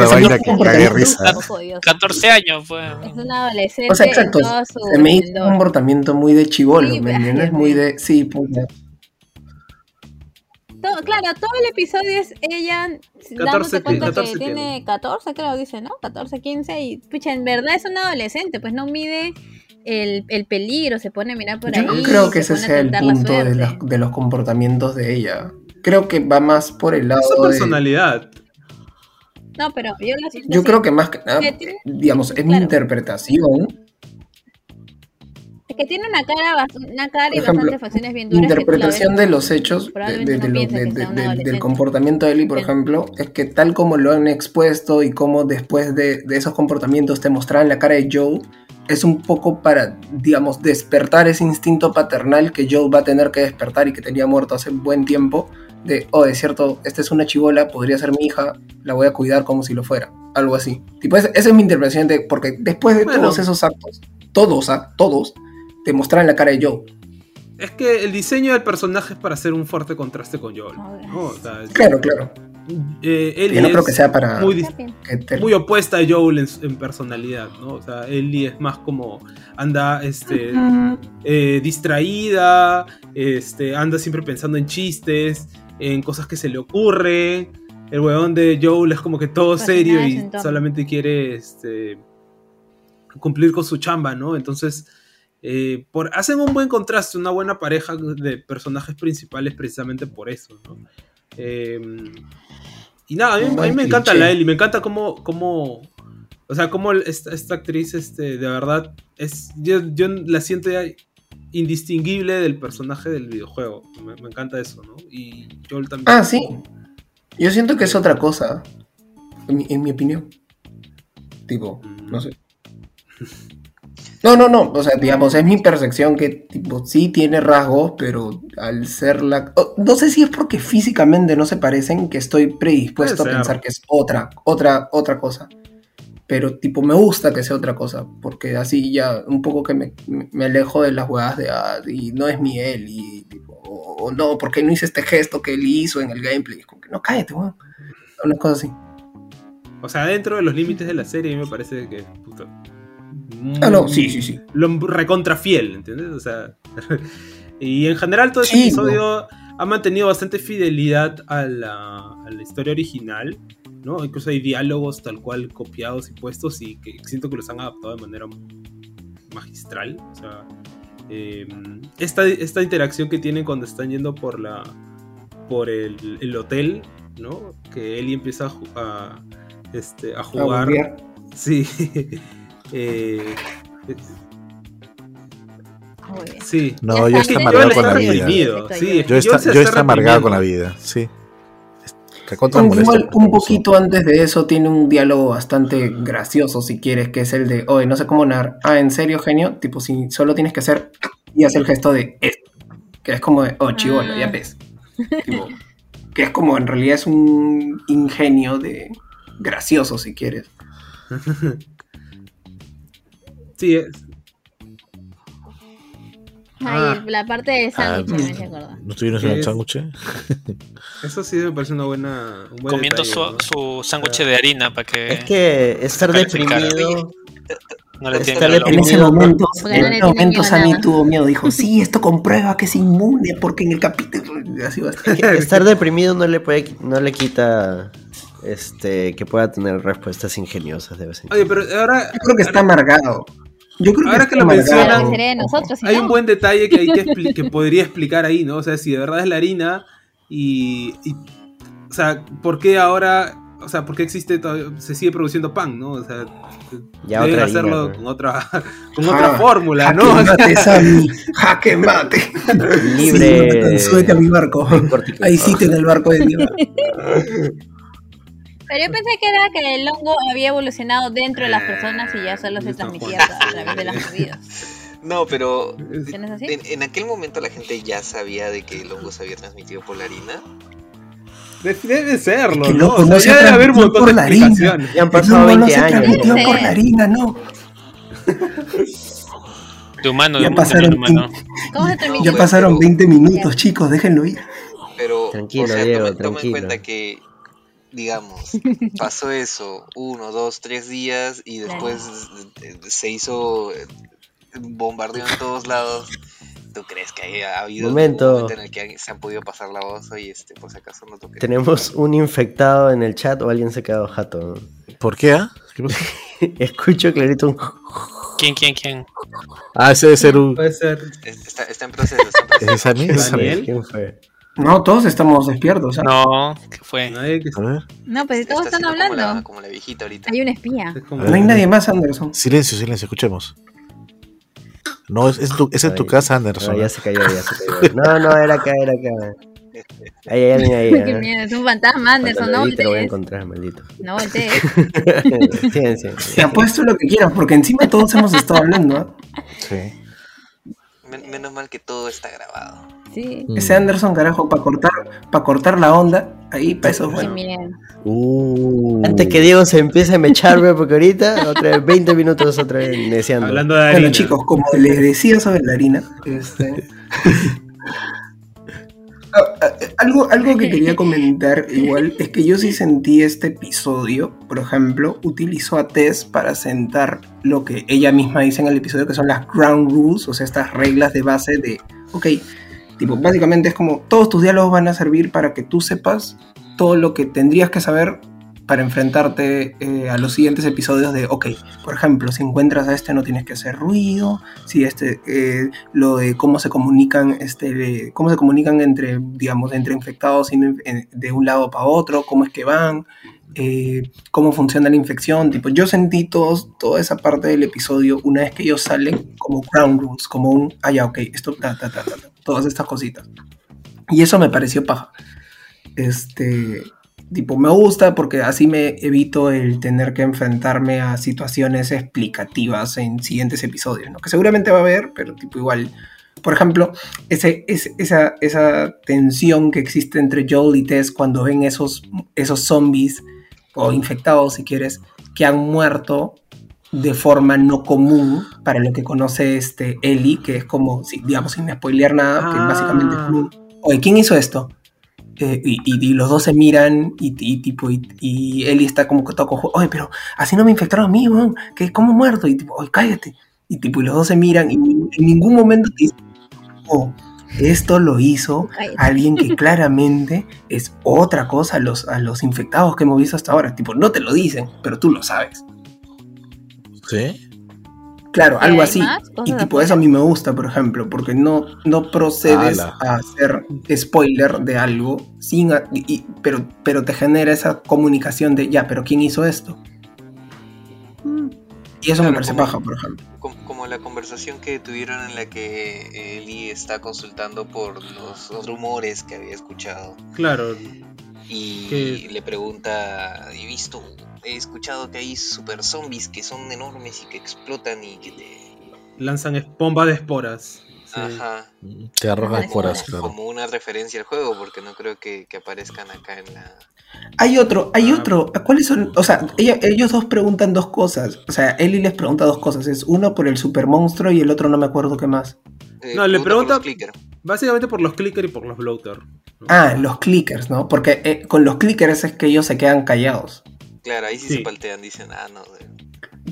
vaina que cague risa. Ojo, Dios. 14 años, pues. Es un adolescente O sea, exacto. en todo su Se me hizo un comportamiento muy de chivolo, Sí, ¿me ay, entiendes? Muy de. Sí, puta. Todo- claro, todo el episodio es ella 14, dándote cuenta 14 que tiene 14, creo dice, ¿no? 14, 15 y pucha, en verdad es un adolescente, pues no mide el, el peligro, se pone a mirar por Yo ahí. no creo que se ese sea el punto de, las- de los comportamientos de ella. Creo que va más por el lado Es su de. personalidad. No, pero yo lo siento Yo así. creo que más que nada, Que tiene- digamos, es mi interpretación. Es que tiene una cara, una cara y ejemplo, bastantes facciones bien duras. interpretación de los hechos de- un del- comportamiento de Ellie, por ejemplo, es que tal como lo han expuesto y como después de, de esos comportamientos te mostraban la cara de Joe, es un poco para, digamos, despertar ese instinto paternal que Joe va a tener que despertar y que tenía muerto hace buen tiempo, de, oh, es cierto, esta es una chivola, podría ser mi hija, la voy a cuidar como si lo fuera, algo así. Tipo, esa esa es mi interpretación de, porque después de Bueno. todos esos actos, todos, ah, todos, te mostraban la cara de Joe. Es que el diseño del personaje es para hacer un fuerte contraste con Joel. Ay. ¿no? O sea, es- Claro, claro. eh, Ellie Yo no creo es que sea para muy, opuesta a Joel en, en personalidad, ¿no? O sea, Ellie es más como anda este, eh, distraída, este, anda siempre pensando en chistes, en cosas que se le ocurren. El huevón de Joel es como que todo serio y solamente quiere este, cumplir con su chamba, ¿no? Entonces, eh, por, hacen un buen contraste, una buena pareja de personajes principales precisamente por eso, ¿no? Eh, y nada, a mí, a me encanta la Ellie, me encanta cómo, cómo o sea, cómo esta, esta actriz, este, de verdad, es, yo, yo la siento ya indistinguible del personaje del videojuego. Me, me encanta eso, ¿no? Y Joel también. Ah, sí. Yo siento que es otra cosa, en mi, en mi opinión. Tipo, no sé. No, no, no, o sea, digamos, es mi percepción que tipo sí tiene rasgos, pero al ser la... oh, no sé si es porque físicamente no se parecen que estoy predispuesto a pensar que es otra, otra, otra cosa. Pero tipo, me gusta que sea otra cosa, porque así ya un poco que me, me alejo de las huevadas de, ah, y no es mi él, y tipo, o, o no, porque no hice este gesto que él hizo en el gameplay? Como que no, cállate, weón. Una cosa así. O sea, dentro de los límites de la serie, a mí me parece que. puta, Ah, no, muy- sí, sí, sí. Lo recontra fiel, ¿entiendes? O sea. (laughs) y en general, todo este Sí, episodio ha mantenido bastante fidelidad a la, a la historia original. ¿No? Incluso hay diálogos tal cual copiados y puestos y que siento que los han adaptado de manera magistral. O sea, eh, esta, esta interacción que tienen cuando están yendo por la por el, el hotel, ¿no? Que Ellie empieza a, a, este, a A jugar. bombear. Sí. (laughs) Eh, bien. sí. No, yo está, amargado con la vida. Yo está, yo está amargado con la vida, sí. Recontra Aunque molesto igual un eso. poquito antes de eso tiene un diálogo bastante gracioso, si quieres, que es el de, oye, no sé cómo narrar. Ah, ¿en serio, genio? Tipo, si solo tienes que hacer y hacer el gesto de esto. Que es como de, oh, chivolo, Ah. ya ves. (laughs) Tipo, que es como, en realidad es un ingenio de gracioso, si quieres. (laughs) Sí, es- Ay, Ah. la parte de sándwich Ah, me se acordó. ¿No estuvieron ¿Qué en el es? sándwich? (laughs) eso sí me parece una buena. Un buen Comiendo detalle, su, ¿no? su sándwich de harina para que Es que estar deprimido. no le le- el En ese momento, Porque en ese momento Sammy nada. tuvo miedo. Dijo, sí, esto comprueba que es inmune, porque en el capítulo... Así va a estar. es que estar deprimido no le puede, no le quita este que pueda tener respuestas ingeniosas de vez en Oye, pero ahora. Yo creo que está amargado. Yo creo Ahora está que lo mencionan, que nosotros, Hay no. un buen detalle que, hay que, expli- que podría explicar ahí, ¿no? O sea, si de verdad es la harina y, y- O sea, ¿por qué ahora... O sea, ¿por qué existe todavía- se sigue produciendo pan, ¿no? O sea, Ya deben otra hacerlo harina, con otra, (laughs) con Ah, otra fórmula, Jaque ¿no? Mate, Sammy. (laughs) Jaque mate. Libre Sí, Jonathan, súbete a mi barco. Ahí sí en el barco de Dios. (laughs) Pero yo pensé que era que el hongo había evolucionado dentro de las personas y ya solo se transmitía a través de las bebidas. No, pero ¿Sí no es en, en aquel momento la gente ya sabía de que el hongo se había transmitido por la harina. de- debe serlo, Que ¿no? loco, O sea, no se ya debe haber un transmitió montón por de la harina. Ya han No, pasado no 20 se años. transmitió ¿no? por la harina, no. De humano, de Ya pasaron, de humano. ¿Cómo se Ya transmitió? ya pasaron pero- 20 minutos, chicos, déjenlo ir. Pero, Tranquilo, o sea, Diego, toma, toma en tranquilo. cuenta que, digamos, (laughs) pasó eso uno, dos, tres días y después eh, se hizo eh, bombardeo en todos lados. ¿Tú crees que haya habido Momento. un momento en el que se han podido pasar la voz? Oye, este, por si acaso no toqué. Tenemos un infectado en el chat o alguien se ha quedado jato. ¿Por qué? ah? ¿Qué pasa? (laughs) Escucho clarito un. ¿Quién, quién, quién? Ah, ese debe ser un. Puede ser. Es- Está, está en proceso, está en proceso. ¿Es esa mí? ¿Es a mí? Daniel. ¿Quién fue? No, todos estamos despiertos. No, ¿qué fue? Nadie que A ver. No, pues todos Está están haciendo como la- hablando. Como la, viejita ahorita. Hay un espía. como- No hay nadie más, Anderson. Silencio, silencio, escuchemos. No, es, es, tu, es en tu casa, No, Anderson. ya se cayó, ya se cayó. No, no, era acá, era acá. Ahí ahí. (laughs) Qué ¿eh? miedo, es un fantasma, Anderson, no lo edite lo voy a encontrar, maldito. No voltees. sí, sí, sí. Te apuesto lo que quieras, porque encima todos hemos estado hablando. ¿ah? Sí. Men- menos mal que todo está grabado. Sí. Mm. Ese Anderson, carajo, para cortar, para cortar la onda, ahí para eso bueno. Uh. Antes que Diego se empiece a mechar, bro, porque ahorita, otra vez, 20 minutos otra vez deseando. Hablando de harina. Bueno, chicos, como les decía sobre la harina, este... (laughs) Ah, ah, algo, algo que quería comentar igual es que yo sí sentí este episodio, por ejemplo, utilizó a Tess para sentar lo que ella misma dice en el episodio, que son las ground rules, o sea, estas reglas de base de, ok, tipo, básicamente es como todos tus diálogos van a servir para que tú sepas todo lo que tendrías que saber para enfrentarte eh, a los siguientes episodios de, ok, por ejemplo, si encuentras a este no tienes que hacer ruido, si este, eh, lo de cómo se comunican, este, cómo se comunican entre, digamos, entre infectados de un lado para otro, cómo es que van, eh, cómo funciona la infección, tipo, yo sentí todos, toda esa parte del episodio una vez que ellos salen como ground rules, como un, ah, ya, ok, esto, ta, ta, ta, ta, todas estas cositas. Y eso me pareció paja. Este, Tipo, me gusta porque así me evito el tener que enfrentarme a situaciones explicativas en siguientes episodios, ¿no? Que seguramente va a haber, pero tipo igual. Por ejemplo, ese, esa, esa tensión que existe entre Joel y Tess cuando ven esos, esos zombies o infectados, si quieres, que han muerto de forma no común para lo que conoce este Ellie, que es como, digamos, sin spoilear nada, que básicamente es oye, ¿quién hizo esto? Eh, y, los dos se miran y, tipo y, Ellie está como que todo oye, pero así no me infectaron a mí, weón, que como muerto, y tipo, oye, cállate. Y tipo, y los dos se miran y en ningún momento te dicen, oh, esto lo hizo alguien que (laughs) claramente es otra cosa a los, a los infectados que hemos visto hasta ahora. Tipo, no te lo dicen, pero tú lo sabes. ¿Sí? Claro, algo así. Y tipo, eso a mí me gusta, por ejemplo, porque no, no procedes a hacer spoiler de algo, sin, pero, pero te genera esa comunicación de, ya, pero ¿quién hizo esto? Mm. Y eso me parece paja, por ejemplo. Como, la conversación que tuvieron en la que Eli está consultando por los, rumores que había escuchado. Claro. Y le pregunta, he visto he escuchado que hay super zombies que son enormes y que explotan y que te... Lanzan bombas de esporas. Ajá. Te arrojan esporas, claro. Como una referencia al juego, porque no creo que, aparezcan acá en la... Hay otro, hay ah. otro. ¿Cuáles son? O sea, ellos, dos preguntan dos cosas. O sea, Eli les pregunta dos cosas. Es uno por el super monstruo y el otro no me acuerdo qué más. Eh, no, le pregunta básicamente por los clickers y por los bloater. Ah, los clickers, ¿no? Porque eh, con los clickers es que ellos se quedan callados. Claro, ahí sí, se paltean, dicen, ah, no.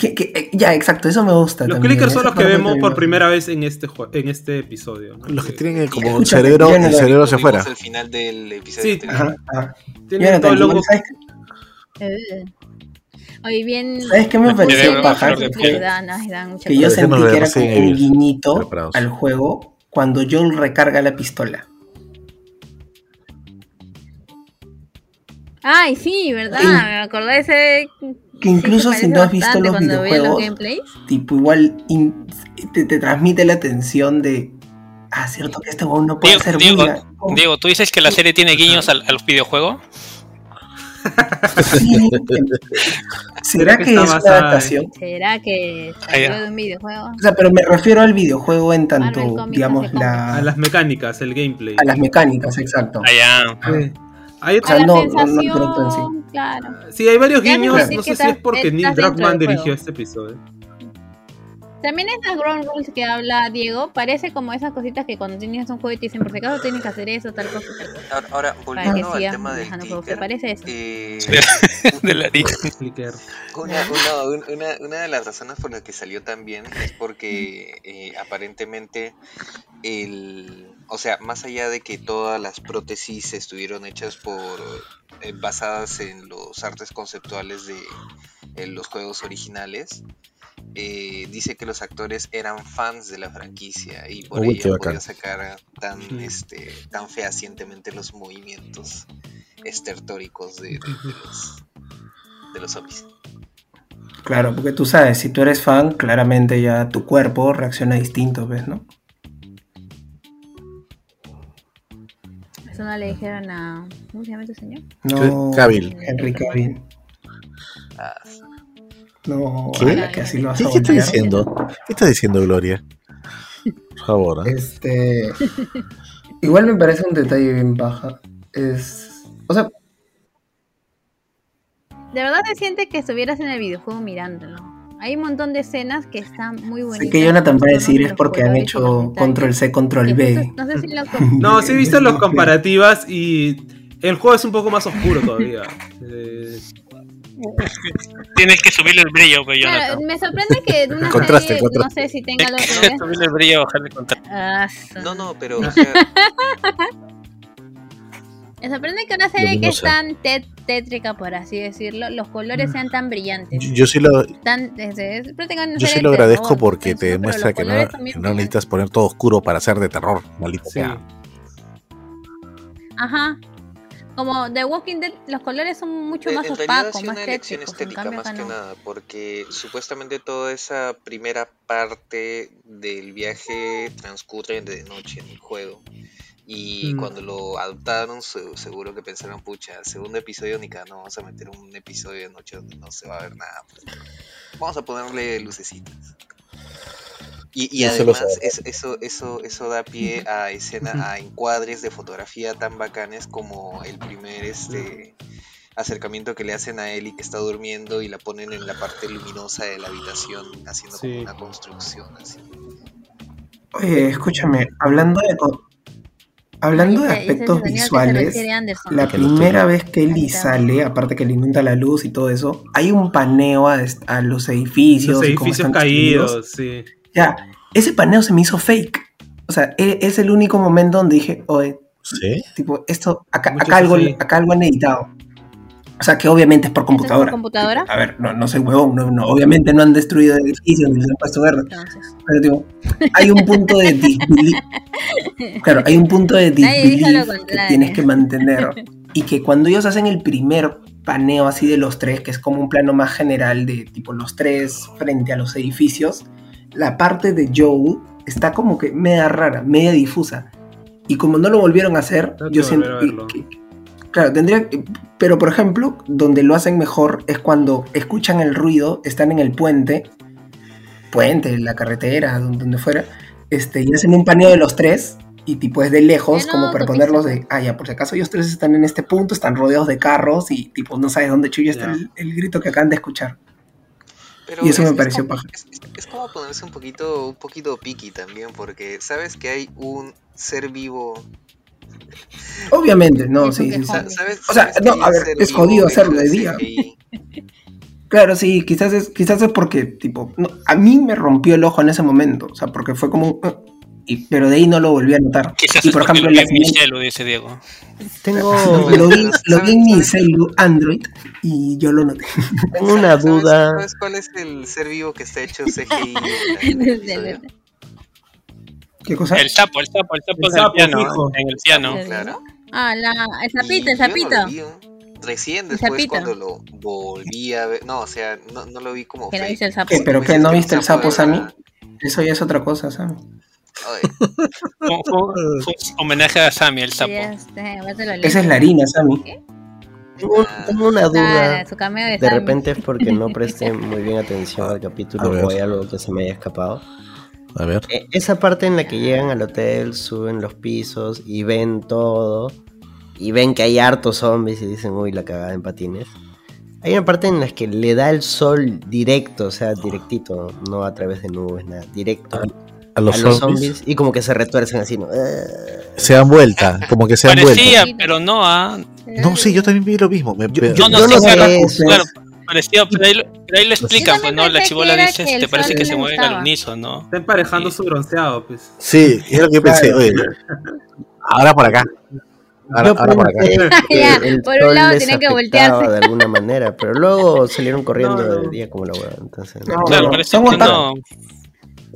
Eh, ya, exacto, eso me gusta. Los clickers son los que vemos por primera vez en este en este episodio. Los que tienen como un cerebro, el cerebro hacia afuera. al final del episodio. Sí, ajá, Tienen todo el logo. Oye, bien. ¿Sabes qué me pareció paja? Que yo sentí que era como un guiñito al juego cuando Joel recarga la pistola. Ay, sí, ¿verdad? Me acordé de ese. Que incluso si no has visto los videojuegos, tipo, igual te, transmite la tensión de. Ah, cierto que este juego no puede ser Diego, Diego, ¿tú dices que la serie tiene guiños al, a los videojuegos? Sí. (laughs) ¿Será que es una adaptación? ¿Será que salió de un videojuego? O sea, pero me refiero al videojuego en tanto, digamos, la... A las mecánicas, el gameplay. A las mecánicas, exacto. Allá. Sí. Hay otra... no, no, sí. Claro. Sí, hay varios guiños. No sé si es porque Neil Druckmann dirigió este episodio. También esas ground rules que habla Diego, parece como esas cositas que cuando tienes un juego y te dicen por si acaso tienes que hacer eso, tal cosa, tal cosa. Ahora, volviendo al tema del clicker, parece eso. Eh, (laughs) de la una, una, una, una, de las razones por las que salió tan bien es porque eh, aparentemente el o sea, más allá de que todas las prótesis estuvieron hechas por eh, basadas en los artes conceptuales de los juegos originales, eh, dice que los actores eran fans de la franquicia y por ello podía sacar tan, este, tan fehacientemente los movimientos estertóricos de, los, de los zombies. Claro, porque tú sabes, si tú eres fan, claramente ya tu cuerpo reacciona distinto, ¿ves, no? Eso no le dijeron a. ¿Cómo se llama este señor? No, Cavill. Henry Cavill. Ah. No, ¿Qué? que así lo ¿Qué, ¿Qué está diciendo? ¿Qué está diciendo Gloria? Por favor. ¿eh? Este. Igual me parece un detalle bien baja. Es. O sea. De verdad se siente que estuvieras en el videojuego mirándolo. Hay un montón de escenas que están muy buenas. Sé que Jonathan va a decir es porque han hecho control C, control B. No sé si lo (laughs) No, sí he visto las comparativas y el juego es un poco más oscuro todavía. Eh, (laughs) Tienes que subirle el brillo, pues, Jonathan. me sorprende que una contraste, serie, no sé si tenga lo que subirle el brillo, bajarle el contraste. Ah, no, no, pero o sea, (laughs) Me sorprende que una serie que es tan tétrica, por así decirlo, los colores sean tan brillantes. Yo, sí lo, yo sí lo agradezco porque te demuestra que no, necesitas poner todo oscuro para ser de terror, maldito sea. Ajá. Como The Walking Dead, los colores son mucho más opacos, más tétricos. estética más que nada, porque supuestamente toda esa primera parte del viaje transcurre de noche en el juego. Y Mm. cuando lo adoptaron, se- seguro que pensaron, pucha, segundo episodio ni cada no vamos a meter un episodio de noche donde no se va a ver nada. pues. Vamos a ponerle lucecitas. Y, eso además sabe. es- eso, eso, eso da pie a escena, a encuadres de fotografía tan bacanes como el primer este acercamiento que le hacen a Ellie que está durmiendo y la ponen en la parte luminosa de la habitación haciendo como una construcción así. Oye, escúchame, hablando de, hablando de aspectos visuales, la primera vez que Ellie sale, aparte que le inunda la luz y todo eso, hay un paneo a, a los edificios. Los edificios caídos, sí. Ya, ese paneo se me hizo fake. O sea, e- es el único momento donde dije, oye, ¿Sí? tipo, esto, acá, acá algo, acá algo han editado. O sea, que obviamente es por ¿Eso es por computadora. computadora? A ver, no, no soy huevón, no, no, obviamente no han destruido edificios ni se han puesto verde. Entonces, Pero digo, hay un punto de disbelief. Claro, hay un punto de disbelief que tienes que mantener. (laughs) Y que cuando ellos hacen el primer paneo así de los tres, que es como un plano más general de tipo los tres frente a los edificios, la parte de Joe está como que media rara, media difusa. Y como no lo volvieron a hacer, Tengo yo siento que, que- Claro, tendría que- Pero por ejemplo, donde lo hacen mejor es cuando escuchan el ruido, están en el puente, puente, la carretera, don- donde fuera, este, y hacen un paneo de los tres, y tipo es de lejos, no, como para ponerlos de, ah, ya, por si acaso ellos tres están en este punto, están rodeados de carros, y tipo no sabes dónde chulla está el, el grito que acaban de escuchar. Pero Y eso me es pareció como- paja. Es, es- es como ponerse un poquito, un poquito picky también, porque sabes que hay un ser vivo. Obviamente, no, sí, sí, sí. joder. sa- ¿Sabes, O sea, no, a ver, es jodido hacerlo de día. (laughs) Claro, sí, quizás es, quizás es porque, tipo, no, a mí me rompió el ojo en ese momento, o sea, porque fue como un... "Uh", y, pero de ahí no lo volví a notar. Quizás y por ejemplo, lo vi en siguiente- Michelle, dice Diego. Tengo, (laughs) lo vi, lo vi en mi ¿Sabes- sabes- celu Android y yo lo noté. tengo una ¿Sabes- duda. ¿Sabes cuál es el ser vivo que está hecho CGI? (laughs) el episodio? ¿Qué cosa? El sapo, el sapo, el sapo El en el sapo piano. fijo. En el piano. Claro. Ah, la, el sapito, el no sapito. Recién después sapito. cuando lo volví a ver, no, o sea, no, no lo vi como dice el sapo. ¿Qué, ¿Pero qué, no viste el sapo, era- Sammy? Eso ya es otra cosa, Sammy. Homenaje a Sammy, el sapo. Sí, este, Esa es la harina, Sammy. Tengo, tengo una duda. De De repente es porque no (laughs) presté muy bien atención al capítulo o hay algo que se me haya escapado. A ver. Eh, Esa parte en la que llegan al hotel, suben los pisos y ven todo. Y ven que hay hartos zombies y dicen, uy, la cagada en patines. Hay una parte en la que le da el sol directo, o sea, directito, no a través de nubes, nada, directo A los, a los zombies, zombies y como que se retuercen así, ¿no? Se dan vuelta, como que se dan vuelta. Parecía, pero no, ah. No, sí, yo también vi lo mismo. Me- me- Yo no Yo sé, no sé claro, parecía, (laughs) pero pero ahí lo explican, pues no, la era dice, te parece que se mueven al unísono, ¿no? Está emparejando Sí. su bronceado, pues. Sí, es lo que yo pensé. Oye, ahora por acá. Ahora, por acá. (laughs) Ya, por un lado tenía que voltearse. de alguna manera, pero luego salieron corriendo No, no. de día como la hueá, entonces... No, Claro, no, parece son que no.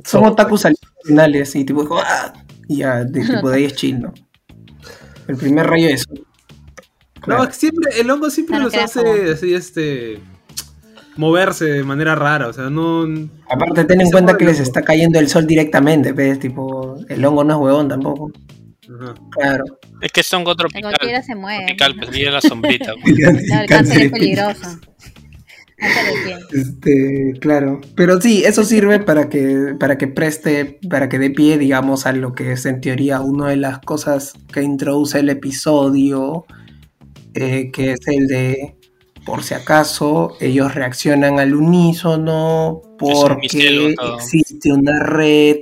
Son otakus originales y tipo, ¡ah! y ya, de, (laughs) tipo de ahí es chill, ¿no? El primer rayo es... No, Claro. es que siempre, el hongo siempre queda hace como- así, este. Moverse de manera rara, o sea, no. Aparte, ten en cuenta que les está cayendo el sol directamente, ¿ves? Tipo, el hongo no es huevón tampoco. Ajá. Claro. Es que son Que tropical. cualquiera se mueve. Tropical, pues brilla la sombrita. (laughs) pues. Claro, el cáncer es peligroso. Este, claro. Pero sí, eso sirve para que, para que preste, para que dé pie, digamos, a lo que es en teoría una de las cosas que introduce el episodio, eh, que es el de, por si acaso, ellos reaccionan al unísono porque existe una red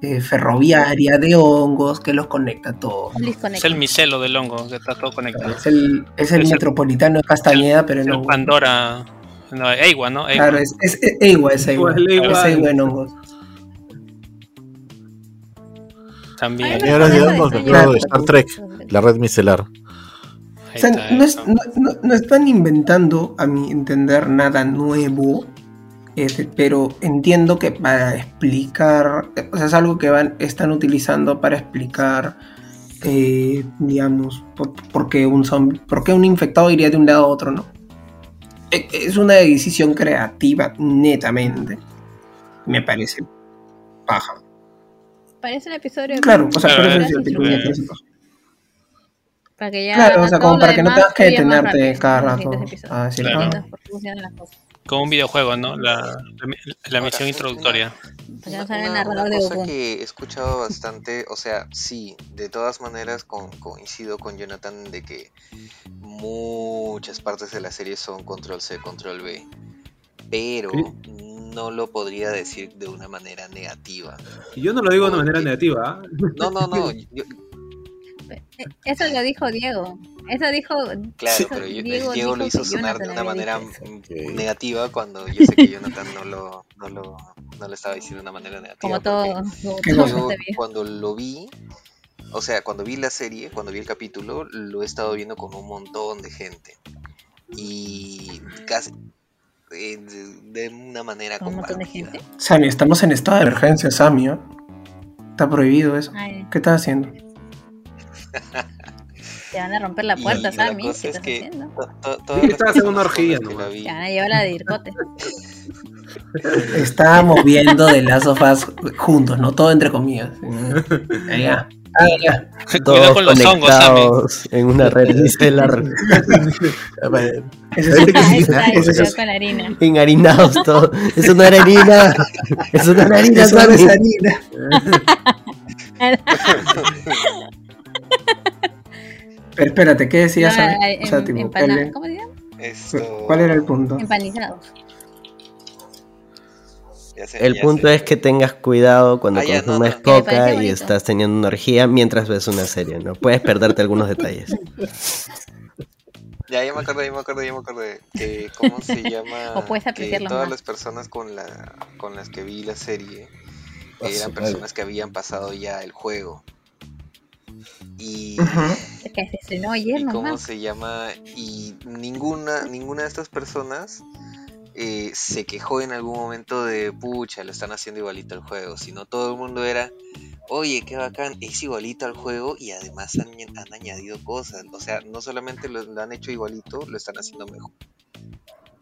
eh, ferroviaria de hongos que los conecta a todos. Es el micelo del hongo, que está todo conectado. Es el, es el Es metropolitano de Castañeda, pero Es no. el Pandora. No, Eiwa, ¿no? Claro, es, es, es Eiwa, es Eiwa. Es Eiwa en hongos. También. Y de Star Trek, la red micelar. O sea, no, es- no- no- no están inventando, a mi entender, nada nuevo, este, pero entiendo que para explicar, o sea, es algo que van, están utilizando para explicar, eh, digamos, por, por qué un zombie, por qué un infectado iría de un lado a otro, ¿no? E- Es una decisión creativa, netamente. Me parece paja. Parece un episodio Claro, o sea, Claro, por eso eh, es el Las tipo de instrucciones. cosas paja. Para que ya Claro, o sea, como para que no tengas que detenerte cada rato Claro. ah. Como un videojuego, ¿no? La, la, la Ahora, misión introductoria. Una, una- una cosa que he escuchado bastante, o sea, sí, de todas maneras con- coincido con Jonathan de que muchas partes de la serie son control C, control B, pero no lo podría decir de una manera negativa. Yo no lo digo de una manera negativa. ¿ah? No, no, no, (laughs) yo- Eso lo dijo Diego. Eso dijo. claro, eso pero yo- Diego Diego, lo hizo sonar de una manera negativa cuando yo sé que Jonathan no lo, no lo, no lo estaba diciendo de una manera negativa. Como todo. Yo cuando lo vi, o sea, cuando vi la serie, cuando vi el capítulo, lo he estado viendo con un montón de gente. Y casi eh, de, de una manera ¿Con un montón de compartida. gente? Sammy, estamos en estado de emergencia, Sammy. ¿ah? Está prohibido eso. Ay, ¿Qué estás haciendo? Te van a romper la Y puerta, la Sammy. cosa ¿Qué es estás que haciendo? to- to- Sí, todas las estaba haciendo una orgía la vi- Te van a llevar a la Dircote. Estábamos viendo de las sofás juntos, ¿no? Todo entre comillas. (laughs) Ya. Ah, ya. Cuidado Todos con los hongos, Sammy. en una red micelar, Ese es un Ahí piscina, está, ese es- cuidado con la harina. enharinados todos. Eso no era harina. Eso no era harina, eso no es harina. (laughs) (laughs) Pero espérate, ¿qué decías? No, Sammy? ay, O sea, tipo, empana- ¿cuál, ¿Cómo se llama? Esto, cuál era el punto? Empanizados. sé- El ya punto sé. es que tengas cuidado cuando Ah, no, consumes no. Coca y estás teniendo una orgía mientras ves una serie, ¿no? Puedes perderte algunos detalles. Ya, ya me acordé, ya me acordé, ya me acordé. Que, ¿Cómo se (laughs) llama? O puedes que apreciarlo todas más. las personas con, la, con las que vi la serie eran personas que habían pasado ya el juego. Y, que se estrenó y cómo se llama y ninguna ninguna de estas personas eh, se quejó en algún momento de pucha lo están haciendo igualito al juego sino todo el mundo era oye qué bacán es igualito al juego y además han, han añadido cosas o sea no solamente lo, lo han hecho igualito lo están haciendo mejor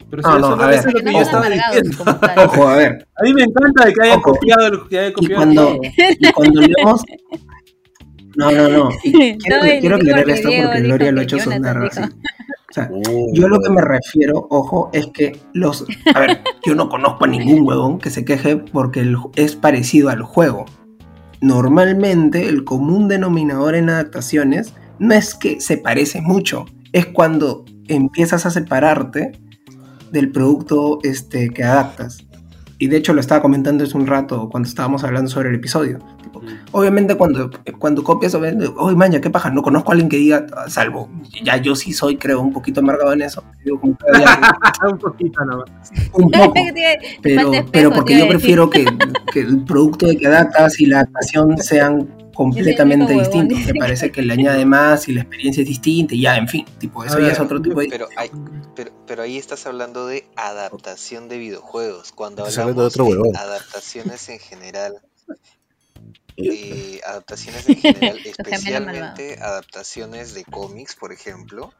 Pero No, si no, eso a no ver. es lo Que no yo estaba diciendo. Ojo, a ver. A mí me encanta de que hayan Ojo. copiado el que hayan Y copiado cuando, todo. y cuando (laughs) leemos. No, no, no. (laughs) Quiero, quiero aclarar esto Diego porque Gloria lo ha hecho sonar así. O sea, Uh, yo lo que me refiero, ojo, es que los. A ver, yo no conozco a ningún (laughs) huevón que se queje porque el- es parecido al juego. Normalmente, el común denominador en adaptaciones no es que se parece mucho, es cuando empiezas a separarte del producto este, que adaptas. Y de hecho lo estaba comentando hace un rato cuando estábamos hablando sobre el episodio. Tipo, obviamente cuando, cuando copias, obviamente, oye, maña, qué paja, no conozco a alguien que diga, "Ah, salvo, ya yo sí soy, creo, un poquito amargado en eso. Digo, como que, "Ya, (laughs) un poquito nomás. un poco. Pero, pero porque yo prefiero que, (laughs) que el producto de que adaptas y la adaptación sean completamente dice. Me parece que le (laughs) añade más y la experiencia es distinta y ya, en fin, tipo, eso ya es otro tipo de... pero hay pero, pero ahí estás hablando de adaptación de videojuegos cuando hablando de hablamos otro huevón. adaptaciones en general eh, adaptaciones en general, (laughs) especialmente adaptaciones de cómics, por ejemplo.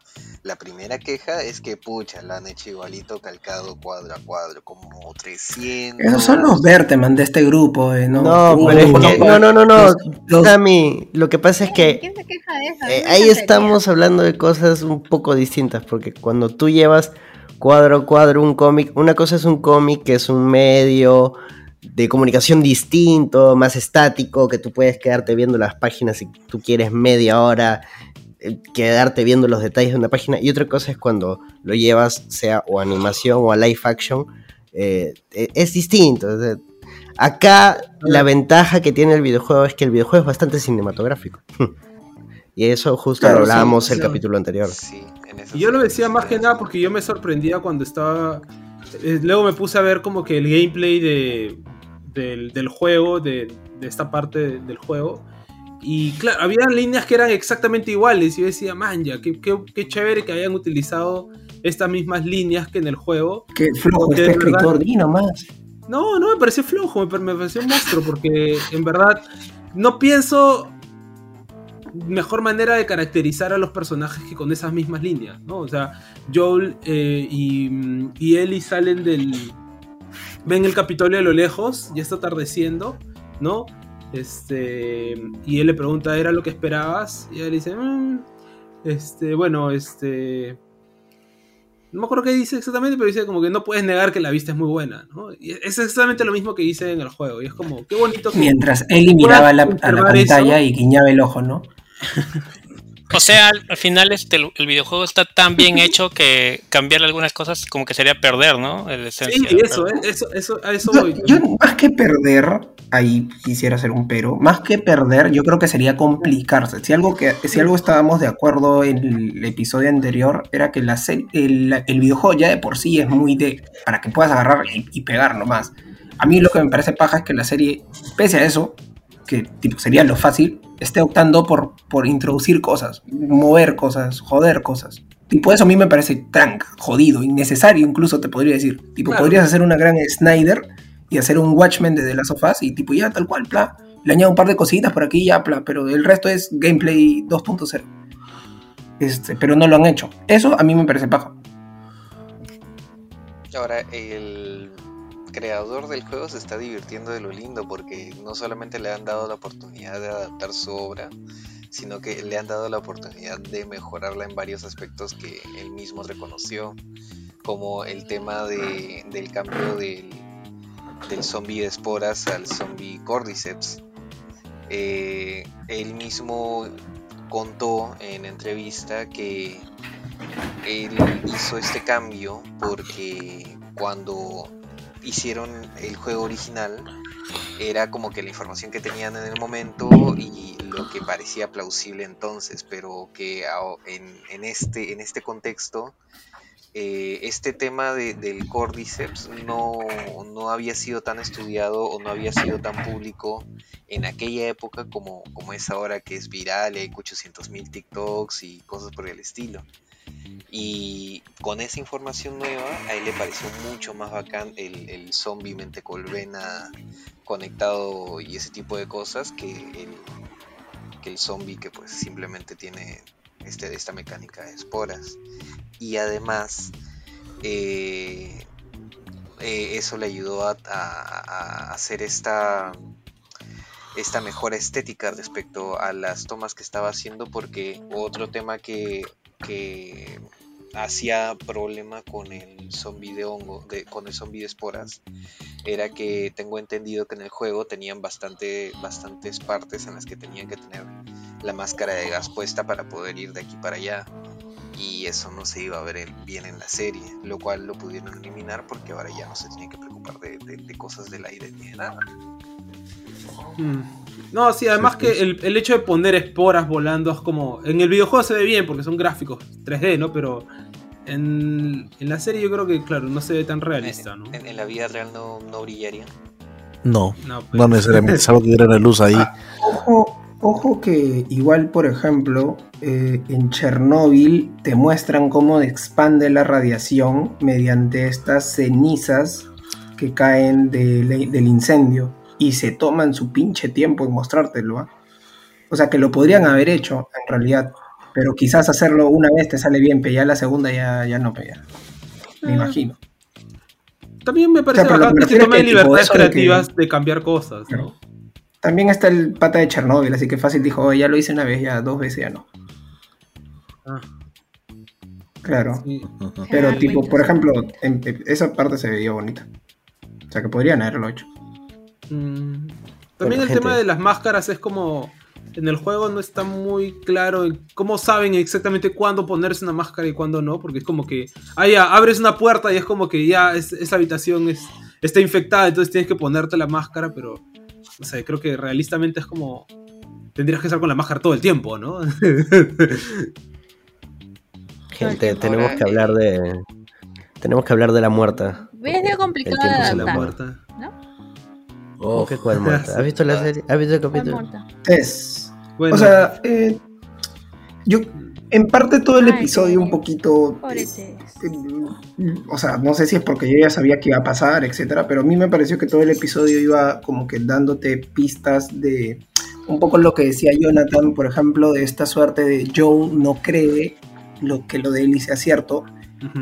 La primera queja es que, pucha, la han hecho igualito, calcado cuadro a cuadro, como 300. Esos son los Berteman de este grupo, eh, ¿no? No, Uh, pero es que, conozco no, no, no, no, los- Sammy, lo que pasa es que ¿Quién se queja de eso? eh, ahí estamos hablando de cosas un poco distintas, porque cuando tú llevas cuadro a cuadro un cómic, una cosa es un cómic que es un medio de comunicación distinto, más estático, que tú puedes quedarte viendo las páginas si tú quieres media hora, eh, quedarte viendo los detalles de una página, y otra cosa es cuando lo llevas, sea o animación o a live action, eh, eh, es distinto. acá la ventaja que tiene el videojuego es que el videojuego es bastante cinematográfico. (laughs) y eso justo Claro, sí, hablábamos el sí. capítulo anterior. Sí, en eso Y yo lo decía más que nada porque yo me sorprendía cuando estaba. Eh, luego me puse a ver como que el gameplay de, del, del juego, de, de esta parte de- del juego. Y claro, había líneas que eran exactamente iguales. Y yo decía, man, ya, qué, qué, qué chévere que hayan utilizado estas mismas líneas que en el juego. Qué flojo este escritor, di nomás. No, no me pareció flojo, me pareció un monstruo porque en verdad no pienso mejor manera de caracterizar a los personajes que con esas mismas líneas, ¿no? O sea, Joel eh, y, y Ellie salen del... ven el Capitolio a lo lejos, ya está atardeciendo, ¿no? Este, y él le pregunta, ¿era lo que esperabas? Y él dice, "Mm, Este, bueno, este. No me acuerdo qué dice exactamente, pero dice como que no puedes negar que la vista es muy buena, ¿no? Y es exactamente lo mismo que dice en el juego. Y es como, qué bonito que. Mientras Ellie miraba la, a la pantalla y guiñaba el ojo, ¿no? (laughs) O sea, al, final este, el, videojuego está tan bien hecho que cambiar algunas cosas como que sería perder, ¿no? El sí, eso, eso, eso, a eso voy. Yo, más que perder, ahí quisiera hacer un pero, más que perder, yo creo que sería complicarse. Si algo, que, si algo estábamos de acuerdo en el episodio anterior, era que la el, el, videojuego ya de por sí es muy de, para que puedas agarrar y, y pegar nomás. A mí lo que me parece paja es que la serie, pese a eso, que tipo, sería lo fácil, esté optando por, por introducir cosas, mover cosas, joder cosas. Tipo, eso a mí me parece tranca, jodido, innecesario incluso te podría decir. Tipo, podrías hacer una gran Snyder y hacer un Watchmen de las sofás y tipo, ya tal cual, pla. Le añado un par de cositas por aquí ya, pla, pero el resto es gameplay 2.0. Este, pero no lo han hecho. Eso a mí me parece paja. Ahora, el creador del juego se está divirtiendo de lo lindo porque no solamente le han dado la oportunidad de adaptar su obra, sino que le han dado la oportunidad de mejorarla en varios aspectos que él mismo reconoció, como el tema de, del cambio del, del zombie de esporas al zombie cordyceps. Eh, él mismo contó en entrevista que él hizo este cambio porque cuando hicieron el juego original era como que la información que tenían en el momento y lo que parecía plausible entonces, pero que en, este, en este contexto eh, este tema del Cordyceps no, no, había sido tan estudiado o no había sido tan público en aquella época como, como es ahora que es viral, hay 800 mil TikToks y cosas por el estilo. Y con esa información nueva, a él le pareció mucho más bacán el, el zombie mente colvena conectado y ese tipo de cosas que el, que el zombie que pues simplemente tiene este, esta mecánica de esporas. Y además, eh, eh, eso le ayudó a, a, hacer esta esta mejora estética respecto a las tomas que estaba haciendo porque otro tema que que hacía problema con el zombie de hongo, de, con el zombie de esporas, era que tengo entendido que en el juego tenían bastante, bastantes partes en las que tenían que tener la máscara de gas puesta para poder ir de aquí para allá. Y eso no se iba a ver bien en la serie, lo cual lo pudieron eliminar porque ahora ya no se tienen que preocupar de, cosas del aire ni de nada. Mm. No, sí, además que el, hecho de poner esporas volando es como. En el videojuego se ve bien porque son gráficos 3D, ¿no? Pero en, la serie yo creo que, claro, no se ve tan realista, ¿no? En, la vida real no, brillaría. No, no, pues. necesariamente, es algo que la luz ahí. Ah, ojo, ojo que igual, por ejemplo, eh, en Chernóbil te muestran cómo expande la radiación mediante estas cenizas que caen del incendio y se toman su pinche tiempo en mostrártelo. ¿ah? O sea, que lo podrían haber hecho en realidad, pero quizás hacerlo una vez te sale bien, pero ya la segunda ya, ya no pega. Me ah. imagino. También me parece que, que tome libertades creativas de, cambiar cosas, ¿no? También está el pata de Chernóbil, así que fácil dijo, ya lo hice una vez, ya dos veces ya no. Ah. Claro. Pero tipo, por ejemplo, esa parte se veía bonita. O sea que podrían haberlo hecho. Mm. También el tema de las máscaras es como. En el juego no está muy claro cómo saben exactamente cuándo ponerse una máscara y cuándo no, porque es como que. Ah, ya, abres una puerta y es como que ya esa habitación es, está infectada, entonces tienes que ponerte la máscara, pero. No sé, creo que realistamente es como. Tendrías que estar con la máscara todo el tiempo, ¿no? (laughs) Gente, tenemos que hablar de. Tenemos que hablar de la muerta. Es complicado. de la muerta. Oh, ¿Qué cuál muerta? ¿Has visto la serie? ¿Has visto el capítulo? Es. O sea, eh, yo en parte todo el episodio un poquito. Eh, o sea, no sé si es porque yo ya sabía que iba a pasar, etcétera, pero a mí me pareció que todo el episodio iba como que dándote pistas de un poco lo que decía Jonathan, por ejemplo, de esta suerte de Joe no cree lo que lo de Ellie sea cierto.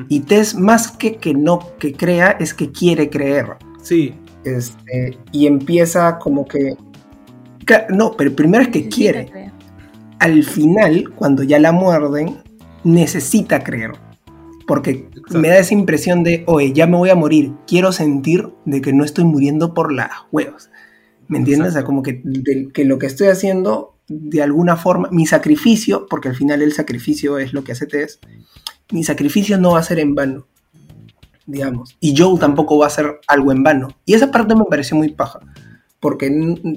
Y Tess, más que que no que crea, es que quiere creer. Sí, este, y empieza como que... No, pero primero es que quiere. al final, cuando ya la muerden, necesita creer. Porque me da esa impresión de, oye, ya me voy a morir, quiero sentir de que no estoy muriendo por las huevas. ¿Me entiendes? O sea, como que, que lo que estoy haciendo, de alguna forma, mi sacrificio, porque al final el sacrificio es lo que hace Tess, mi sacrificio no va a ser en vano, digamos. Y Joe tampoco va a hacer algo en vano. Y esa parte me pareció muy paja, porque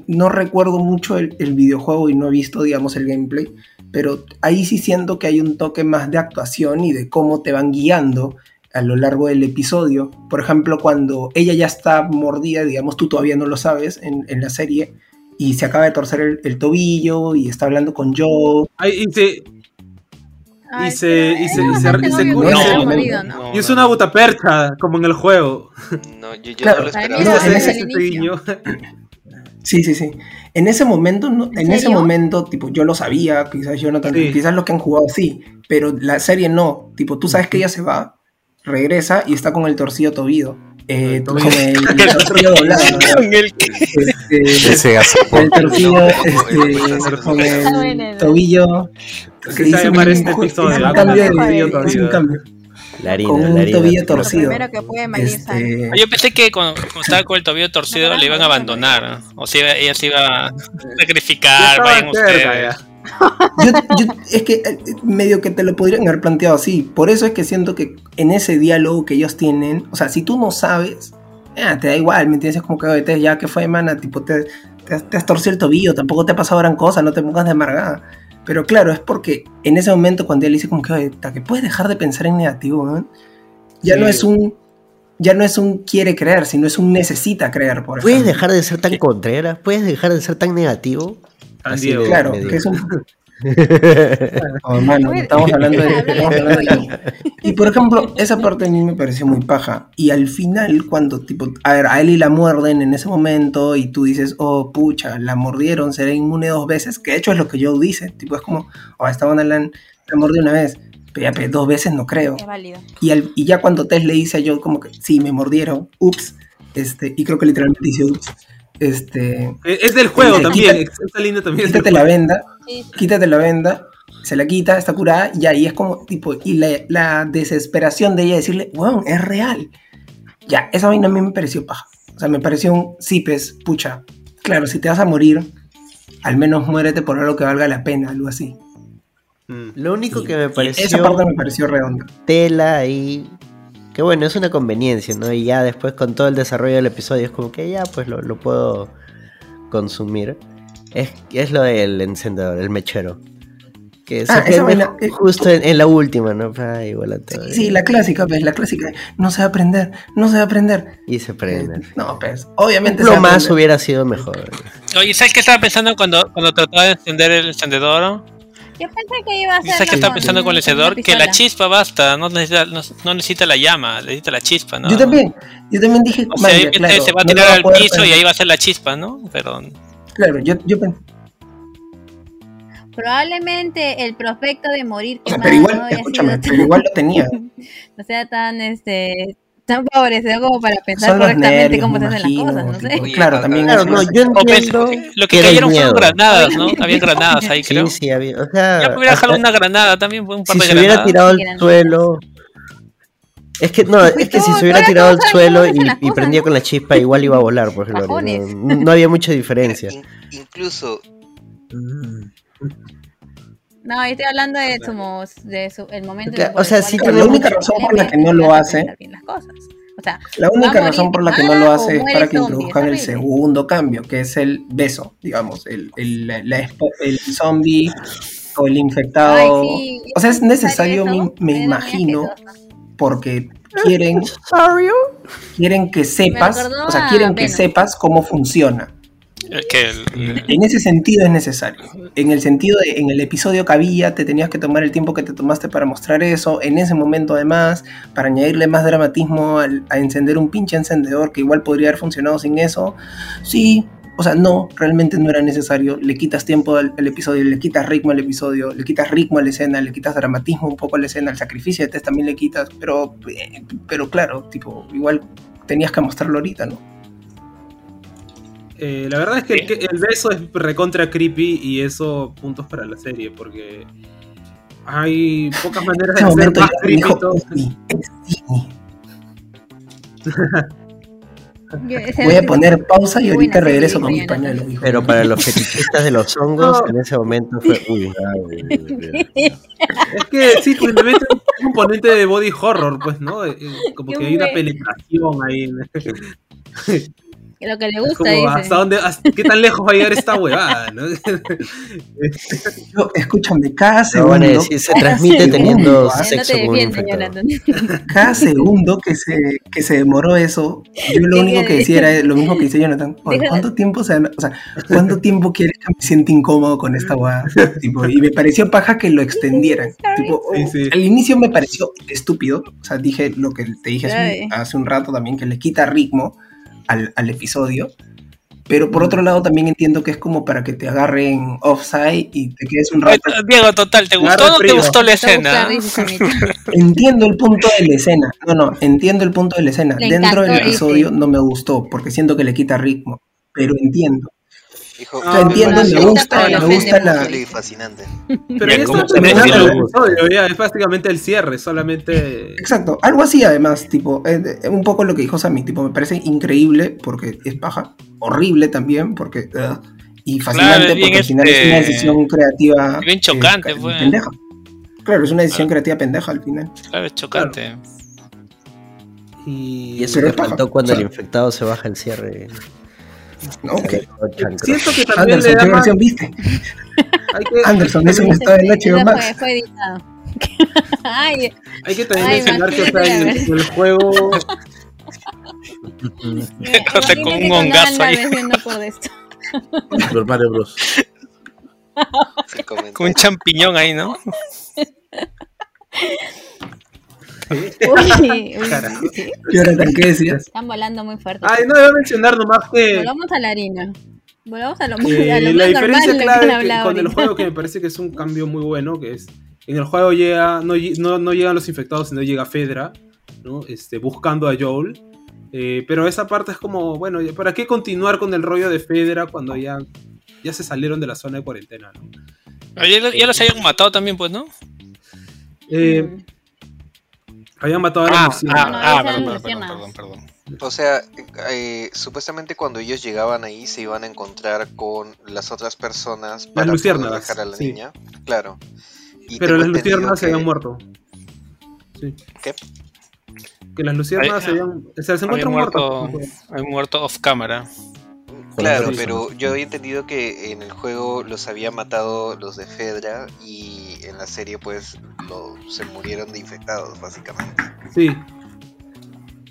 no recuerdo mucho el, videojuego y no he visto, digamos, el gameplay, pero ahí sí siento que hay un toque más de actuación y de cómo te van guiando a lo largo del episodio. Por ejemplo, cuando ella ya está mordida, digamos, tú todavía no lo sabes en, la serie, y se acaba de torcer el, tobillo y está hablando con Joe. Ay, se, y se, y se, y se, y se no, morido, ¿no? Y es una butapercha, como en el juego. No, yo, yo Claro, no lo esperaba. no, en ese. Sí, sí, sí. En ese momento, no- ¿En en ese momento, tipo, yo lo sabía, quizás yo no tanto, Sí. quizás los que han jugado sí, pero la serie no. Tipo, tú sabes que ella se va, regresa y está con el torcido tobillo. Eh, con el, el (laughs) torcido doblado. ¿no? Con el que- Este, Ese gaso. el torcido, No, este, no, con no, no, no. el tobillo. Así se llamar este episodio, es un cambio de, es un torcido. cambio. La harina, Con un la harina. tobillo Lo torcido. que puede. Este, Yo pensé que cuando, cuando estaba con el tobillo torcido le iban a abandonar. O sea, ella se iba a sacrificar, vayan ustedes. yo, yo- es que eh, medio que te lo podrían haber planteado así. Por eso es que siento que en ese diálogo que ellos tienen, o sea, si tú no sabes, eh, te da igual, ¿me entiendes? Es como que "Oye, Tess, ya que fue, mana, tipo, te, te, has- te has torcido el tobillo, tampoco te ha pasado gran cosa, no te pongas de amargada. Pero claro, es porque en ese momento cuando él dice como que, que puedes dejar de pensar en negativo, ¿no? Ya Sí. no es un... Ya no es un quiere creer, sino es un necesita creer, por ¿Puedes ejemplo. dejar de ser tan contreras? ¿Puedes dejar de ser tan negativo? Así Claro, que es un... (laughs) (laughs) Oh, mano, estamos (laughs) hablando de... estamos hablando de- Y por ejemplo, esa parte a mí me pareció muy paja. Y al final, cuando tipo, a ver, a Ellie la muerden en ese momento y tú dices, oh, pucha, la mordieron, será inmune dos veces, que de hecho es lo que Joe dice. Tipo, es como, oh, esta onda la, la mordió una vez, pero ya, pero dos veces no creo. Es válido. Y, al- y ya cuando Tess le dice a Joe como que, sí, me mordieron, ups, este, y creo que literalmente dice, ups, este, Es del juego Quítate- también. Esta línea también quítate la juego. venda, Sí, sí. quítate la venda, se la quita, está curada, y ahí es como, tipo, y la, la desesperación de ella decirle, weón, es real. Ya, esa vaina a mí me pareció paja. O sea, me pareció un, sí, pues, pucha, claro, si te vas a morir, al menos muérete por algo que valga la pena, algo así. Mm. Lo único que me Y pareció esa parte me pareció redonda. tela ahí. Que bueno, es una conveniencia, ¿no? Y ya después con todo el desarrollo del episodio es como que ya pues lo, lo puedo consumir. Es, es lo del encendedor, el mechero. Que se Ah, esa vaina, eh, justo en, en la última, ¿no? Ah, igual a todo. Sí, la clásica, pues, la clásica, no se va a aprender, no se va a aprender. Y se prende. No, pues, obviamente a más hubiera sido mejor. Oye, ¿sabes qué estaba pensando cuando, cuando trataba de encender el encendedor? Yo pensé que iba a ser. ¿Sabes qué estaba pensando con el encendedor? Que la chispa basta, no necesita, no, no necesita la llama, necesita la chispa, ¿no? Yo también, yo también dije, O sea, "Man, ahí ya, claro, se va a no tirar lo al piso y prender". ahí va a ser la chispa, ¿no? Pero Claro, yo, yo pensé, Probablemente el prospecto de morir o sea, pero igual, no escúchame, pero igual lo tenía. (laughs) no sea tan este tan favorecedor como para pensar Son correctamente nervios, cómo se hacen las cosas, no sé. Oye, claro, también Claro, no, yo pues, entiendo. lo que cayeron fueron miedo. granadas, ¿no? (laughs) Habían granadas ahí, creo. Sí, sí, había. O sea, Ya me hubiera jalado una granada también, un par si de se hubiera granadas. tirado al Granadas. suelo. Es que no, es que si se hubiera tirado al suelo y, prendía ¿no? con la chispa, igual iba a volar, pues Gloria, Bajones. No, no había mucha diferencia. (laughs) In- incluso, No, yo estoy hablando de su, de su el momento Claro, por o sea, sí va a tiene morir, mucha razón por la que no lo para hace. pensar bien las cosas. O sea, La ¿Va a única razón por la que no lo hace es para que introduzcan el segundo cambio, que es el beso, digamos, el, el, la- la el zombie o el infectado. Ay, sí, o sea, es necesario, me, imagino. Porque quieren, (laughs) quieren que sepas, o sea, quieren que sepas cómo funciona. Es que el- En ese sentido es necesario. En el sentido de, en el episodio que había, te tenías que tomar el tiempo que te tomaste para mostrar eso. En ese momento, además, para añadirle más dramatismo al- a encender un pinche encendedor que igual podría haber funcionado sin eso. Sí, o sea, no, realmente no era necesario. Le quitas tiempo al, al episodio, le quitas ritmo al episodio, le quitas ritmo a la escena, le quitas dramatismo un poco a la escena, el sacrificio de Tess también le quitas, pero, eh, pero claro, tipo, igual tenías que mostrarlo ahorita, ¿no? Eh, la verdad es que el, el beso es recontra creepy y eso puntos para la serie porque hay pocas maneras de hacer momento más creepy (laughs) (laughs) Voy a poner pausa y ahorita buena regreso con mi pañuelo. Pero para los fetichistas de los (laughs) hongos, en ese momento fue. (laughs) Uy, Es que sí, pues le meten un componente de body horror, pues, ¿no? Eh, eh, Como que hay una penetración ahí. ¿No? Lo que le Es gusta, como dice. hasta dónde, hasta- qué tan lejos va a llegar esta huevada, ¿no? (laughs) Yo, escúchame, cada No segundo, a decir, se transmite segundo, teniendo no sexo infectado. Jonathan. cada segundo que se, que se demoró eso, yo lo (laughs) único que decía era lo mismo que dice Jonathan. ¿Cuánto tiempo se o sea, cuánto tiempo quieres que me sienta incómodo con esta hueá? Tipo, y me pareció paja que lo extendieran. Tipo, Sí, sí. Al inicio me pareció estúpido. O sea, dije lo que te dije hace hace un rato también, que le quita ritmo al, al episodio. Pero por otro lado también entiendo que es como para que te agarren offside y te quedes un rato. Diego, total, ¿te gustó o no te gustó la escena? (laughs) Entiendo el punto de la escena. No, no, entiendo el punto de la escena. Le Dentro del episodio no me gustó porque siento que le quita ritmo. Pero entiendo. Entiendo, me me gusta, me gusta la. Increíble y fascinante. Pero Bien, ya ¿cómo está terminando el episodio, ya es básicamente el cierre, solamente. Exacto, algo así además, tipo, eh, eh, un poco lo que dijo Sammy, tipo, me parece increíble porque es paja, horrible también porque, y fascinante porque al final es este- una decisión creativa. bien eh, chocante, ca- pues. pendeja. Claro, es una decisión creativa pendeja al final. Claro, es chocante. Y, Y eso paja, faltó cuando o sea- el infectado se baja el cierre. ¿No? Que- Chancro. siento que también Anderson, le da ¿qué versión viste? Hay que, Anderson, eso no estaba en HBO Max. fue, fue editado. (laughs) Ay, hay que también mencionar que sea, en, el, el juego. (laughs) O sea, con un hongazo ahí. Super Mario Bros. Con un champiñón ahí, ¿no? (laughs) Uy, uy, (laughs) Carajo. sí. Jonathan, ¿qué decías? Están volando muy fuerte. Ay, no debo mencionar nomás que. Volvamos a la harina. Volvamos a lo, Eh, (laughs) a lo la normal diferencia de lo que clave han que- con el juego que me parece que es un cambio muy bueno, que es en el juego llega no, no, no llegan los infectados, sino llega Fedra, ¿no? Este, buscando a Joel. Eh, pero esa parte es como, bueno, ¿para qué continuar con el rollo de Fedra cuando ya, ya se salieron de la zona de cuarentena? ¿no? Ya, ya los habían matado también, pues, ¿no? Eh, Mm. Habían matado a la Ah, ah, no, ah, perdón, perdón, luciérnagas. perdón, perdón. O sea, eh, supuestamente cuando ellos llegaban ahí se iban a encontrar con las otras personas para poder dejar a la sí. niña. Claro. Y Pero las luciérnagas se habían muerto. Sí. ¿Qué? Que las luciérnagas Ay, se habían. O sea, se encuentran muerto, muertos. había muerto off camera. Claro, pero yo había entendido que en el juego los había matado los de Fedra y en la serie pues lo, se murieron de infectados básicamente. Sí.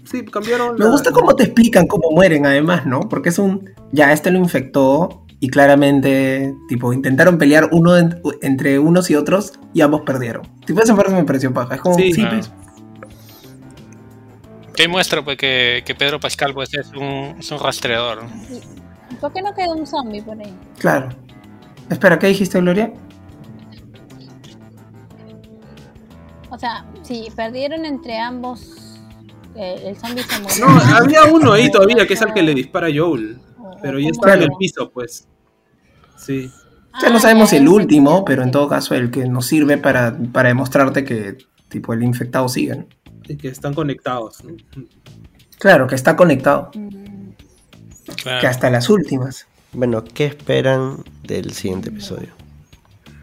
Sí, cambiaron. Me la- gusta cómo te explican cómo mueren, además, ¿no? Porque es un. Ya, este lo infectó y claramente, tipo, intentaron pelear uno en- entre unos y otros y ambos perdieron. Tipo, esa parte me pareció paja. Es como. Sí. Sí, Ah. pues, Que ahí muestra pues, que, que Pedro Pascal pues, es, un, es un rastreador. ¿Por qué no quedó un zombie por ahí? claro. Espera, ¿qué dijiste, Gloria? O sea, si perdieron entre ambos, eh, el zombie se murió. No, había uno ahí todavía que es el que le dispara a Joel. O- Pero o ya está en el piso, pues. Sí. O sea, no Ah, sabemos ya, el último, ya, pero en todo caso el que nos sirve para, para demostrarte que, tipo, el infectado sigue. ¿no? Y que están conectados. ¿no? Claro, que está conectado. Claro. Que hasta las últimas. Bueno, ¿qué esperan del siguiente episodio?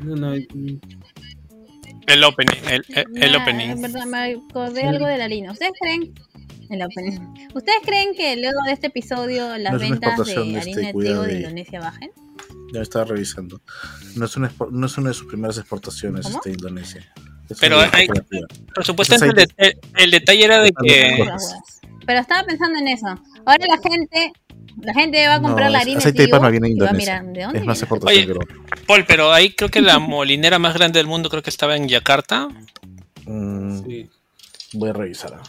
No, no, El opening. El, el, el opening. En verdad, me acordé algo de la harina. ¿Ustedes creen? El opening. ¿Ustedes creen que luego de este episodio las ventas de harina este de trigo de de- Indonesia bajen? Ya estaba revisando. No es una, no es una de sus primeras exportaciones ¿Cómo? este, Indonesia. Es Pero hay-. Por supuesto, el, de- el- el detalle era de que. Las huevas. Pero estaba pensando en eso. Ahora la gente, la gente va a comprar No, la harina aceite de palma viene de Indonesia. mirar de dónde Es más Oye. que lo Paul, pero ahí creo que la molinera más grande del mundo creo que estaba en Yakarta. Mm, sí. Voy a revisar. ah.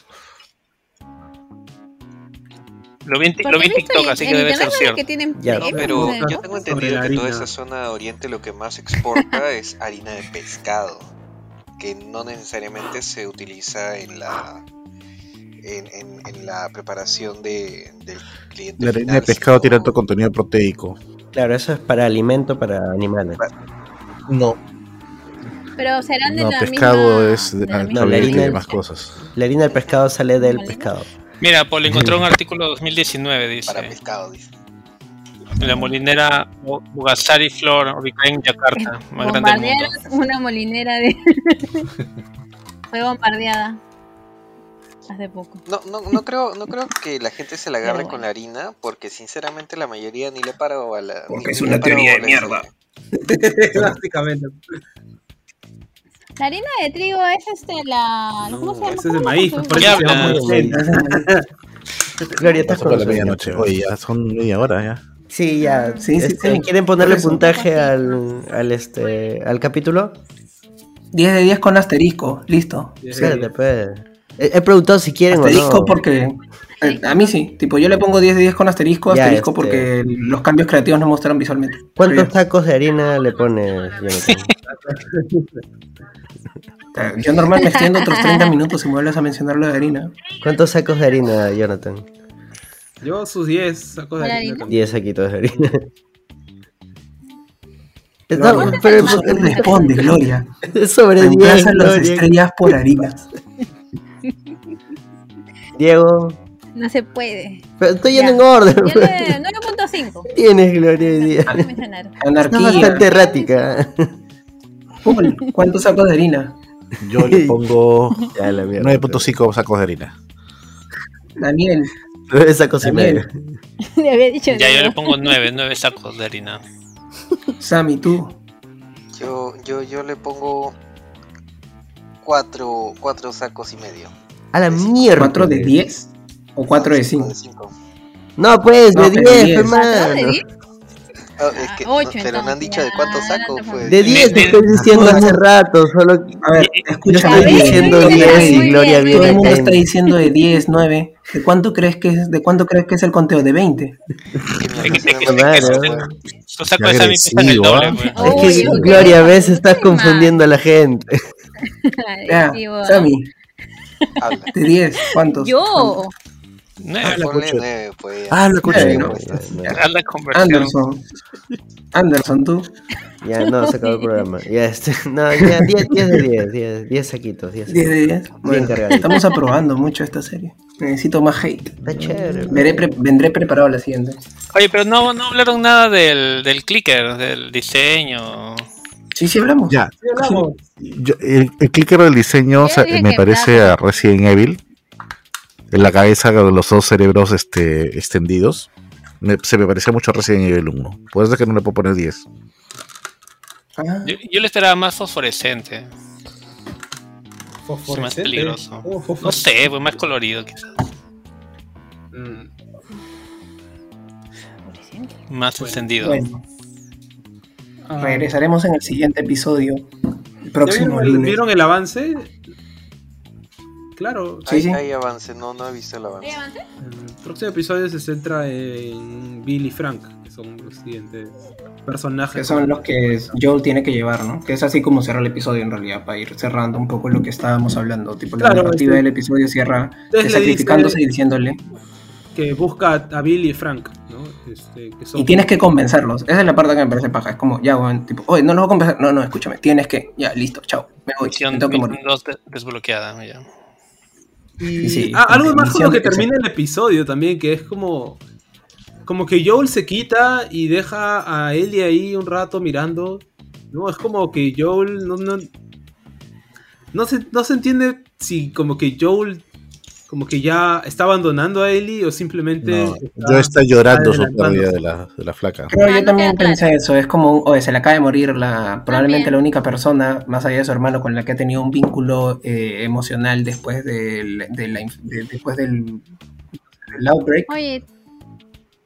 Lo vi en, lo vi en TikTok, así en que debe ser cierto. que tienen Ya, No, pero yo tengo entendido que toda esa zona de Oriente lo que más exporta (laughs) es harina de pescado, que no necesariamente se utiliza en la en, en- en la preparación de, del cliente. La harina de pescado sino- tiene alto contenido proteico. Claro, eso es para alimento para animales. No, Pero serán de no, la pescado misma, es de, de la No, la harina- demás cosas. La harina del pescado sale del pescado. Mira, Paul encontró un artículo 2019, dice. Para pescado, dice. La molinera Bu- Bugasari Flor, ubicada en Yakarta, más (laughs) grande del mundo. Una molinera de. (laughs) Fue bombardeada. Hace poco. No, no, no creo, no creo que la gente se la agarre Pero con la harina, porque sinceramente la mayoría ni le para a la. Porque ni- es ni una teoría de mierda. (laughs) Básicamente. La harina de trigo es este, la. ¿Cómo se llama? Ese es de ¿Cómo maíz, por Ya eso se llama habla. molinera. Gloria, estás con la medianoche. Oye, ya son media hora ya. Sí, ya. Sí, sí, Este, sí. ¿Quieren ponerle puntaje al, al, este, al capítulo? 10 de 10 con asterisco, listo. Sí. Espérate, pues. He, he preguntado si quieren o Asterisco no. porque. eh, a mí sí, tipo, yo le pongo 10 de 10 con asterisco, Ya, asterisco este- porque los cambios creativos no mostraron visualmente. ¿Cuántos Pero tacos de harina le pone Jonathan? ya, (laughs) Yo normal me extiendo otros 30 minutos y me vuelves a mencionar lo de harina. ¿Cuántos sacos de harina, Jonathan? Yo sus 10 sacos de ¿La harina harina? también. 10 saquitos de harina. (laughs) No, pero solo responde, Gloria. es sobre 10, Reemplaza las estrellas por harinas. Diego. No se puede. Pero estoy Ya. yendo en orden. Yo le 9.5. Tienes Gloria hoy día. Anarquía. bastante errática. Paul, ¿Cuántos sacos de harina? Yo le (laughs) pongo Ya, la mierda. 9.5 sacos de harina. Daniel, Nueve sacos y medio. Daniel, (laughs) Le había dicho Ya yo no. le pongo 9, 9 sacos de harina. Sammy, tú. Yo, yo, yo le pongo cuatro, cuatro sacos y medio. A la mierda. ¿4 de 10? ¿O 4 de 5? de cinco. No, pues, No, de pero 10, 10. hermano. ¿Cuatro de diez? Ah, es que, Ah, ocho, pero no han dicho de sacos ya, fue. De 10 te estoy diciendo hace rato, solo A ver, yo escúchame. estoy diciendo muy 10 bien, y Gloria bien, Todo el mundo está diciendo de 10, 9. ¿De cuánto crees que es, de cuánto crees que es el conteo? ¿De 20? Que mi Es que- ¿ah? pues. Gloria, veces estás confundiendo a la gente. Ya. Sammy, Habla. de 10, ¿cuántos? Yo. Nueve, Ponle coche. nueve, pues. Ah, lo escuché. escuché. Bueno, haz la conversión. Anderson. Anderson, tú. Ya, no, se acabó el programa. Ya, este, (laughs) no, ya, 10, 10 de 10, 10, 10 saquitos, 10 10 saquitos. de 10. Bueno, estamos aprobando mucho esta serie. Necesito más hate. Está chévere. Veré pre- vendré preparado a la siguiente. Oye, pero no, no hablaron nada del, del clicker, del diseño. Sí, sí hablamos. Ya, Sí hablamos. yo- el, el clicker del diseño o sea, me que parece a Resident Evil. En la cabeza de los dos cerebros este, extendidos. Me- se me parecía mucho a Resident Evil 1. Por eso es que no le puedo poner 10. Ah, Yo, yo le esperaba más fosforescente. Fosforescente. más peligroso. Oh, No sé, pues más colorido quizás. Mm, Más Bueno, encendido. bueno, ah, regresaremos en el siguiente episodio. El ¿ya próximo vieron, lunes. ¿Vieron el avance? Claro. Sí, hay, sí. hay avance, no, no he visto el avance. El próximo episodio se centra en Bill y Frank, que son los siguientes personajes. Que son los que Joel tiene que llevar, ¿no? Que es así como cierra el episodio en realidad, para ir cerrando un poco lo que estábamos hablando. Tipo, la narrativa este- del episodio cierra sacrificándose y diciéndole. que busca a Bill y Frank, ¿no? Este, que son Y tienes que convencerlos. Esa es la parte que me parece paja. Es como, ya, weón, tipo, oye, no los voy a convencer. No, no, escúchame. Tienes que, ya, listo, chao. Me voy. Misión, Me tengo que morir. 2 de- desbloqueada. Ya. Y Sí, ah, algo más con lo que termina el episodio también, que es como. Como que Joel se quita y deja a Ellie ahí un rato mirando. No, es como que Joel no, no, no se, no se entiende si como que Joel como que ya está abandonando a Ellie o simplemente. No, está- yo está llorando su pérdida de la, de la flaca. Pero yo no también pensé eso, es como, un- oye, se le acaba de morir la, probablemente También. la única persona, más allá de su hermano, con la que ha tenido un vínculo eh, emocional después del, de la de- después del, del outbreak. Oye,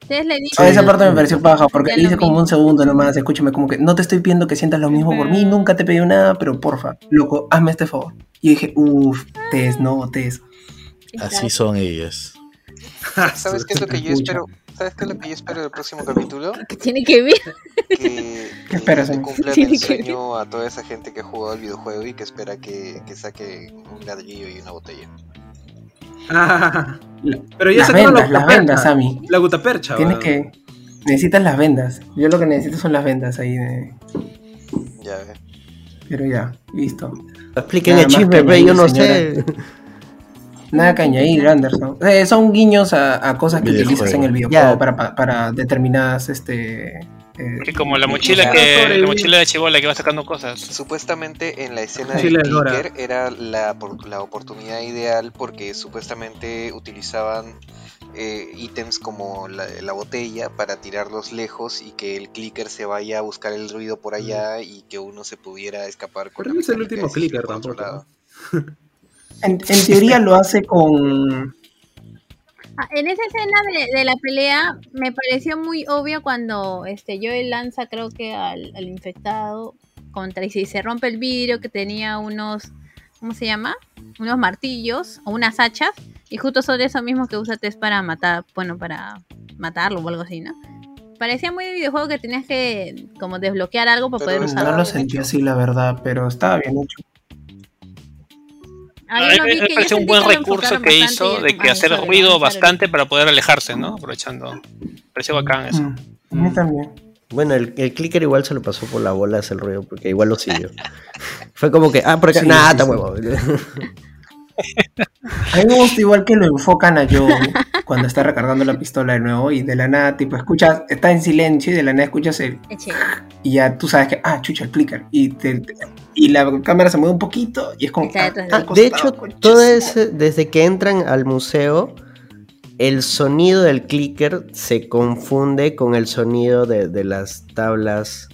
ustedes le dije. Ah, esa parte me pareció paja, porque hice como un segundo nomás, escúchame, como que no te estoy pidiendo que sientas lo mismo por mí, nunca te pedido nada, pero porfa, loco, hazme este favor. Y dije, uff, Tess, no, Tess. Así son ellas. (laughs) ¿Sabes qué es lo que yo espero? ¿Sabes qué es lo que yo espero del próximo capítulo? Que tiene que ver. Que, (laughs) ¿Qué esperas, que amigo? cumplan Tiene el que sueño a toda esa gente que ha jugado el videojuego y que espera que, que saque un ladrillo y una botella. Ah, (laughs) pero ya Las sacaron vendas, la las vendas. Sammy. La gutapercha. Tienes que. Necesitas las vendas. Yo lo que necesito son las vendas ahí de. Ya ve. Pero ya, listo. Expliquen el chisme, yo no añadir, sé. Nada que añadir, Anderson. Eh, son guiños a, a cosas que Videojuego. utilizas en el videojuego Ya. para, para, para determinadas este. eh, Que como la mochila Ya, que la mochila de chivola que va sacando cosas. Supuestamente en la escena Sí, de clicker era la, por- la oportunidad ideal porque supuestamente utilizaban eh, ítems como la, la botella para tirarlos lejos y que el clicker se vaya a buscar el ruido por allá y que uno se pudiera escapar con Pero la no es el último clicker tampoco, lado. (laughs) En, en teoría lo hace con. Ah, En esa escena de, de la pelea me pareció muy obvio cuando este Joel lanza creo que al, al infectado contra y si se rompe el vidrio que tenía unos ¿cómo se llama? unos martillos o unas hachas y justo son esos mismos que usa Tess para matar, bueno, para matarlo o algo así, ¿no? Parecía muy de videojuego que tenías que como desbloquear algo para Pero poder usarlo. No lo sentí así, la verdad, pero estaba bien hecho. Ah, yo A no mí vi me parece un buen que recurso que hizo de que hacer "Ay, sorry, ruido bastante para poder alejarse, ¿no? Aprovechando. Pareció bacán eso. Mm, a mí también. Bueno, el, el clicker igual se lo pasó por la bola hacer el ruido, porque igual lo siguió. (laughs) Fue como que, ah, por acá, Sí, nada, sí, está sí. huevo. (laughs) A mí me gusta igual que lo enfocan a Joel cuando está recargando la pistola de nuevo y de la nada, tipo, escuchas, está en silencio y de la nada escuchas el. Y ya tú sabes que, ah, chucha, el clicker. Y, te- te- y la cámara se mueve un poquito y es como. Ah, Ah, de hecho, todo ese, desde que entran al museo, el sonido del clicker se confunde con el sonido de, de las tablas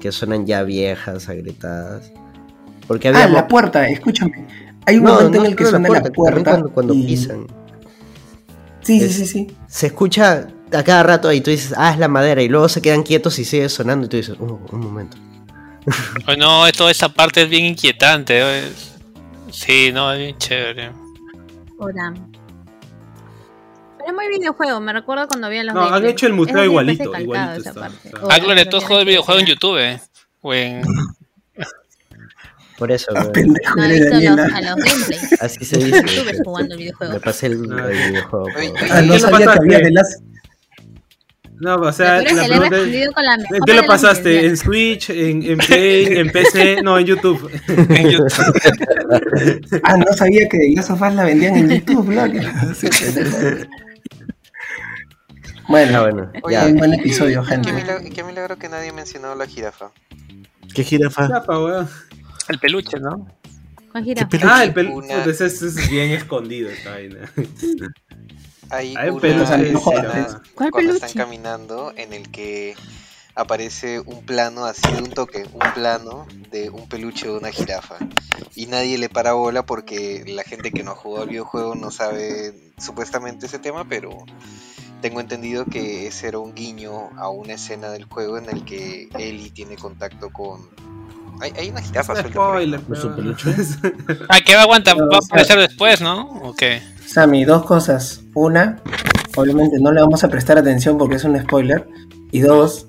que suenan ya viejas, agrietadas. Porque Ah, había la puerta, escúchame. Hay un No, momento no en el que suena la también puerta. cuando, cuando y- pisan. Sí, sí, Es- sí, sí. Se escucha a cada rato y tú dices, ah, es la madera, y luego se quedan quietos y sigue sonando y tú dices, "Oh, un momento. Pues no, toda esa parte es bien inquietante. Sí, no, es bien chévere. Hola. Pero es muy videojuego, me recuerdo cuando había los No, han hecho el museo sí, igualito, igualito está, parte. está. Ah, Gloria, o- tú has jugado el videojuego en YouTube eh? o en... Por eso, Ah, pendejo, No, he eres visto los, a los gameplays. (laughs) así se dice. youtubers jugando el videojuego. Me pasé el, No. el videojuego. Oye, Ah, no ¿Qué sabía que había de las. No, o sea, la pregunta es, con la ¿en mejor qué lo pasaste? ¿En. Switch? ¿En, en Play? ¿En (laughs) PC? No, en YouTube. en YouTube? Ah, no sabía que las sofás la vendían en YouTube, ¿no? Pendejo. Ah, Bueno, bueno, Oye, ya. un buen episodio, Qué gente. milagro, qué milagro que nadie mencionó la jirafa. ¿Qué jirafa? Pa, weón. El peluche, ¿no? Con jirafa. peluche? Ah, el peluche. Una- Ese es, bien escondido esta vaina. Hay Hay un una peluche. escena ¿Cuál cuando peluche? están caminando en el que aparece un plano así de un toque, un plano de un peluche de una jirafa. Y nadie le para bola porque la gente que no ha jugado al videojuego no sabe supuestamente ese tema, pero tengo entendido que ese era un guiño a una escena del juego en el que Ellie tiene contacto con... Hay, hay una jirafa suelta spoiler, ¿No es un pero- (laughs) peluche? Ah, ¿qué va a aguantar? No, ¿Va a o sea- aparecer después, no? ¿O qué? Sammy, dos cosas. Una, obviamente no le vamos a prestar atención porque es un spoiler. Y dos,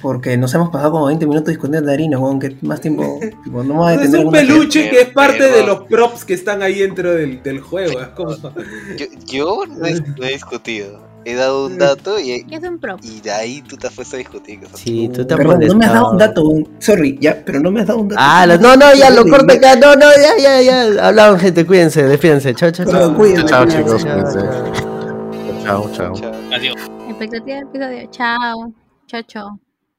porque nos hemos pasado como 20 minutos discutiendo de harina, weón, que más tiempo. (laughs) tipo, no vamos a Es un peluche que es parte Pero- de los props que están ahí dentro del, del juego. Es como. Yo, yo no, he, no he discutido. He dado un dato y, (laughs) ¿Qué es un prop? y de ahí tú te has puesto a discutir. son- Sí, tú te has Perdón, no me has dado un dato, un- sorry, ya, pero no me has dado un dato. Ah, lo- no, no, ya lo corta acá. No, no, ya, ya, ya. Hablaban, gente, cuídense, despídense. Chao, chao, chao. cuídense, Chao, chicos. Chao, cuídense. chao. Chao, chao. Chao. Adiós. Expectativa del episodio. Chao. Chao, chao.